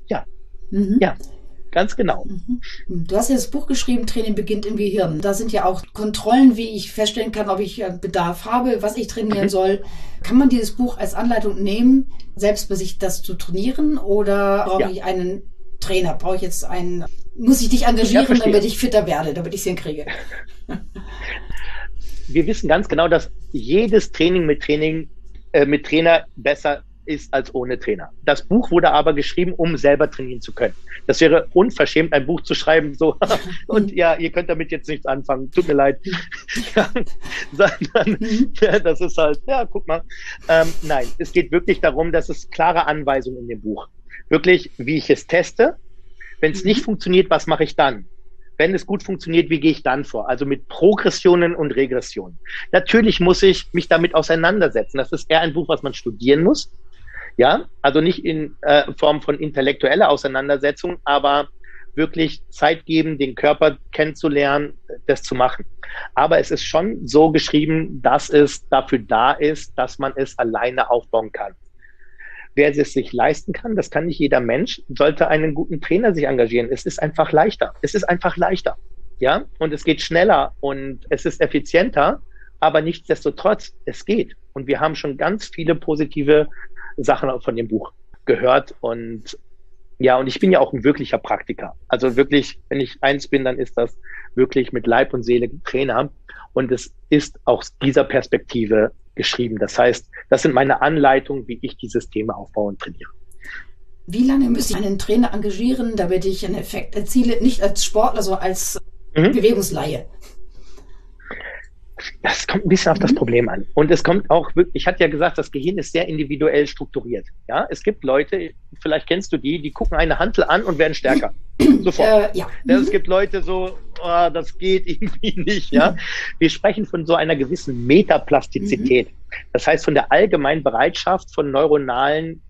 B: Ja. Mhm. Ja. Ganz genau.
A: Mhm. Du hast ja das Buch geschrieben, Training beginnt im Gehirn. Da sind ja auch Kontrollen, wie ich feststellen kann, ob ich äh, Bedarf habe, was ich trainieren mhm. soll. Kann man dieses Buch als Anleitung nehmen, selbst bei sich das zu trainieren? Oder brauche ja. ich einen Trainer? Brauche ich jetzt einen, muss ich dich engagieren, ja, damit ich fitter werde, damit ich es hinkriege?
B: Wir wissen ganz genau, dass jedes Training mit Training, äh, mit Trainer besser ist als ohne Trainer. Das Buch wurde aber geschrieben, um selber trainieren zu können. Das wäre unverschämt, ein Buch zu schreiben, so, und ja, ihr könnt damit jetzt nichts anfangen, tut mir leid. ja, sondern, ja, das ist halt, ja, guck mal. Ähm, nein, es geht wirklich darum, dass es klare Anweisungen in dem Buch. Wirklich, wie ich es teste. Wenn es nicht mhm. funktioniert, was mache ich dann? wenn es gut funktioniert, wie gehe ich dann vor? Also mit Progressionen und Regressionen. Natürlich muss ich mich damit auseinandersetzen. Das ist eher ein Buch, was man studieren muss. Ja, also nicht in äh, Form von intellektueller Auseinandersetzung, aber wirklich Zeit geben, den Körper kennenzulernen, das zu machen. Aber es ist schon so geschrieben, dass es dafür da ist, dass man es alleine aufbauen kann. Wer es sich leisten kann, das kann nicht jeder Mensch, sollte einen guten Trainer sich engagieren. Es ist einfach leichter. Es ist einfach leichter. Ja, und es geht schneller und es ist effizienter, aber nichtsdestotrotz, es geht. Und wir haben schon ganz viele positive Sachen von dem Buch gehört und ja, und ich bin ja auch ein wirklicher Praktiker. Also wirklich, wenn ich eins bin, dann ist das wirklich mit Leib und Seele Trainer. Und es ist aus dieser Perspektive geschrieben. Das heißt, das sind meine Anleitungen, wie ich die Systeme aufbaue und trainiere.
A: Wie lange müsste ich einen Trainer engagieren, damit ich einen Effekt erziele? Nicht als Sportler, sondern als mhm. Bewegungsleihe.
B: Das kommt ein bisschen auf das mhm. Problem an. Und es kommt auch wirklich, ich hatte ja gesagt, das Gehirn ist sehr individuell strukturiert. Ja, es gibt Leute, vielleicht kennst du die, die gucken eine Hantel an und werden stärker. Sofort. Äh, ja. ja. Es gibt Leute so, oh, das geht irgendwie nicht. Ja, wir sprechen von so einer gewissen Metaplastizität. Mhm. Das heißt, von der allgemeinen Bereitschaft von neuronalen,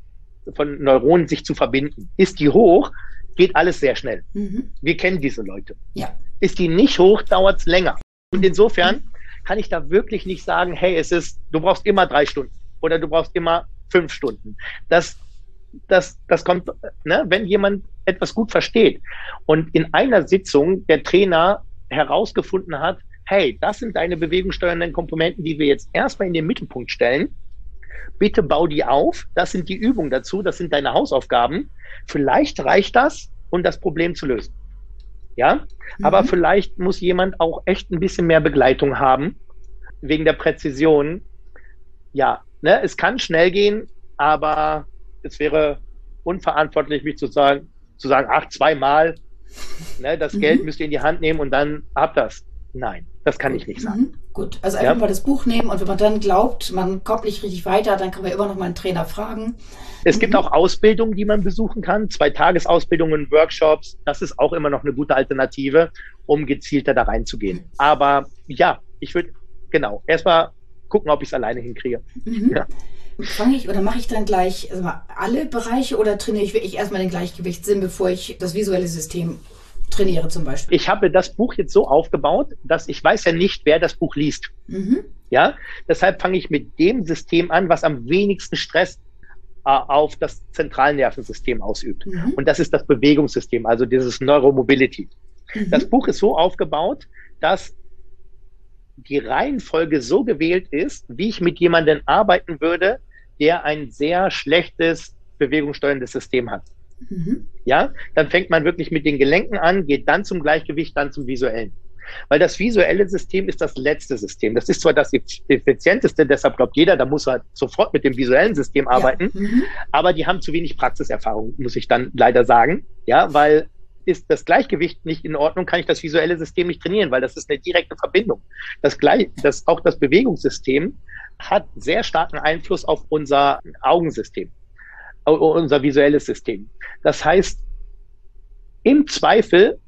B: von Neuronen sich zu verbinden. Ist die hoch, geht alles sehr schnell. Mhm. Wir kennen diese Leute. Ja. Ist die nicht hoch, dauert es länger. Und insofern kann ich da wirklich nicht sagen, hey, es ist, du brauchst immer drei Stunden. oder du brauchst immer fünf Stunden. Das, das, das kommt, ne, wenn jemand etwas gut versteht und in einer Sitzung der Trainer herausgefunden hat, hey, das sind deine bewegungssteuernden Komponenten, die wir jetzt erstmal in den Mittelpunkt stellen. Bitte bau die auf. Das sind die Übungen dazu. Das sind deine Hausaufgaben. Vielleicht reicht das, um das Problem zu lösen. Ja, mhm. aber vielleicht muss jemand auch echt ein bisschen mehr Begleitung haben, wegen der Präzision. Ja, ne, es kann schnell gehen, aber es wäre unverantwortlich, mich zu sagen, zu sagen, ach, zweimal, ne, das mhm. Geld müsst ihr in die Hand nehmen und dann habt das. Nein, das kann ich nicht sagen. Mhm.
A: Gut, also einfach ja. mal das Buch nehmen und wenn man dann glaubt, man kommt nicht richtig weiter, dann kann man immer noch mal einen Trainer fragen.
B: Es mhm. gibt auch Ausbildungen, die man besuchen kann, zwei Tagesausbildungen, Workshops. Das ist auch immer noch eine gute Alternative, um gezielter da reinzugehen. Mhm. Aber ja, ich würde genau erstmal gucken, ob ich es alleine hinkriege.
A: Mhm. Ja. Fange ich oder mache ich dann gleich also alle Bereiche oder trainiere ich wirklich erstmal den Gleichgewichtssinn, bevor ich das visuelle System trainiere zum Beispiel?
B: Ich habe das Buch jetzt so aufgebaut, dass ich weiß ja nicht, wer das Buch liest. Mhm. Ja, deshalb fange ich mit dem System an, was am wenigsten Stress äh, auf das Zentralnervensystem ausübt. Mhm. Und das ist das Bewegungssystem, also dieses Neuromobility. Mhm. Das Buch ist so aufgebaut, dass die Reihenfolge so gewählt ist, wie ich mit jemandem arbeiten würde, der ein sehr schlechtes bewegungssteuerndes System hat. Mhm. Ja, dann fängt man wirklich mit den Gelenken an, geht dann zum Gleichgewicht, dann zum visuellen. Weil das visuelle System ist das letzte System. Das ist zwar das effizienteste, deshalb glaubt jeder, da muss er sofort mit dem visuellen System arbeiten, ja. mhm. aber die haben zu wenig Praxiserfahrung, muss ich dann leider sagen. Ja, weil ist das Gleichgewicht nicht in Ordnung, kann ich das visuelle System nicht trainieren, weil das ist eine direkte Verbindung. Das, gleich, das, auch das Bewegungssystem hat sehr starken Einfluss auf unser Augensystem unser visuelles System. Das heißt, im Zweifel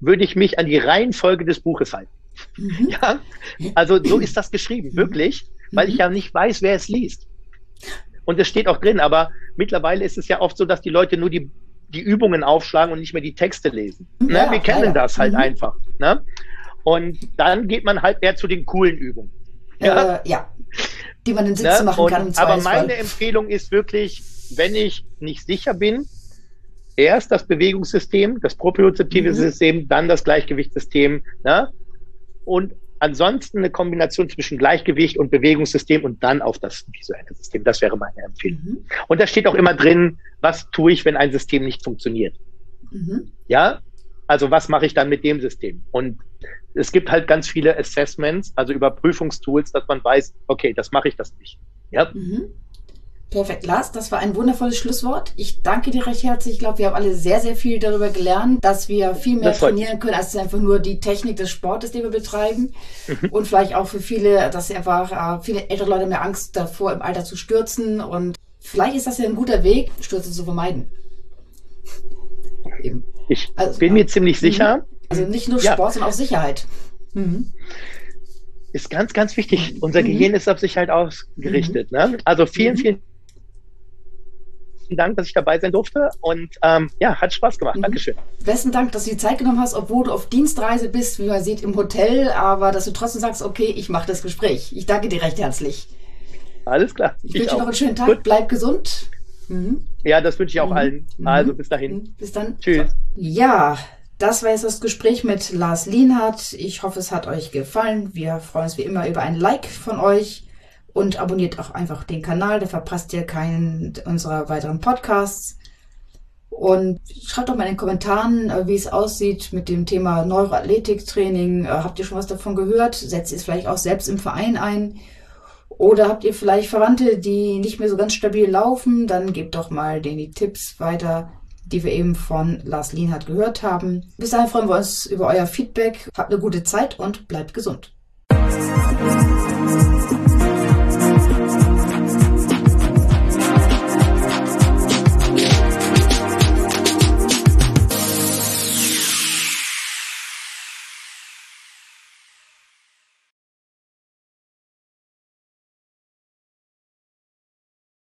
B: würde ich mich an die Reihenfolge des Buches halten. Mhm. Ja, also so ist das geschrieben, mhm. wirklich, weil ich mhm. ja nicht weiß, wer es liest. Und es steht auch drin, aber mittlerweile ist es ja oft so, dass die Leute nur die, die Übungen aufschlagen und nicht mehr die Texte lesen. Ne? Ja, Wir kennen ja. das halt mhm. einfach. Ne? Und dann geht man halt eher zu den coolen Übungen.
A: Ja, äh, ja. die man in Sitzen ne? machen kann.
B: Im aber meine Empfehlung ist wirklich, wenn ich nicht sicher bin, erst das Bewegungssystem, das propriozeptive mhm. System, dann das Gleichgewichtssystem. Ne? Und ansonsten eine Kombination zwischen Gleichgewicht und Bewegungssystem und dann auf das visuelle System. Das wäre meine Empfehlung. Mhm. Und da steht auch immer drin, was tue ich, wenn ein System nicht funktioniert. Mhm. Ja, also was mache ich dann mit dem System? Und es gibt halt ganz viele Assessments, also Überprüfungstools, dass man weiß, okay, das mache ich das nicht. Ja. Mhm.
A: Perfekt, Lars, das war ein wundervolles Schlusswort. Ich danke dir recht herzlich. Ich glaube, wir haben alle sehr, sehr viel darüber gelernt, dass wir viel mehr trainieren können, als einfach nur die Technik des Sportes, den wir betreiben. Mhm. Und vielleicht auch für viele, dass einfach, äh, viele ältere Leute mehr Angst davor, im Alter zu stürzen. Und vielleicht ist das ja ein guter Weg, Stürze zu vermeiden.
B: Eben. Ich also, bin mir ziemlich sicher. Mhm.
A: Also nicht nur Sport, ja. sondern auch Sicherheit. Mhm.
B: Ist ganz, ganz wichtig. Unser mhm. Gehirn ist auf Sicherheit ausgerichtet. Mhm. Ne? Also vielen, mhm. vielen herzlichen Dank, dass ich dabei sein durfte und ähm, ja, hat Spaß gemacht. Mhm. Dankeschön.
A: Besten Dank, dass du die Zeit genommen hast, obwohl du auf Dienstreise bist, wie man sieht, im Hotel, aber dass du trotzdem sagst, okay, ich mache das Gespräch. Ich danke dir recht herzlich.
B: Alles klar.
A: Ich, wünsche dir noch einen schönen Tag. Gut. Bleib gesund.
B: Mhm. Ja, das wünsche ich auch mhm. allen. Mhm. Also bis dahin. Mhm.
A: Bis dann. Tschüss. Ja. Das war jetzt das Gespräch mit Lars Lienhardt. Ich hoffe, es hat euch gefallen. Wir freuen uns wie immer über ein Like von euch und abonniert auch einfach den Kanal, da verpasst ihr keinen unserer weiteren Podcasts. Und schreibt doch mal in den Kommentaren, äh, wie es aussieht mit dem Thema Neuroathletiktraining. Äh, habt ihr schon was davon gehört? Setzt ihr es vielleicht auch selbst im Verein ein? Oder habt ihr vielleicht Verwandte, die nicht mehr so ganz stabil laufen? Dann gebt doch mal denen die Tipps weiter, die wir eben von Lars Lienhardt gehört haben. Bis dahin freuen wir uns über euer Feedback. Habt eine gute Zeit und bleibt gesund.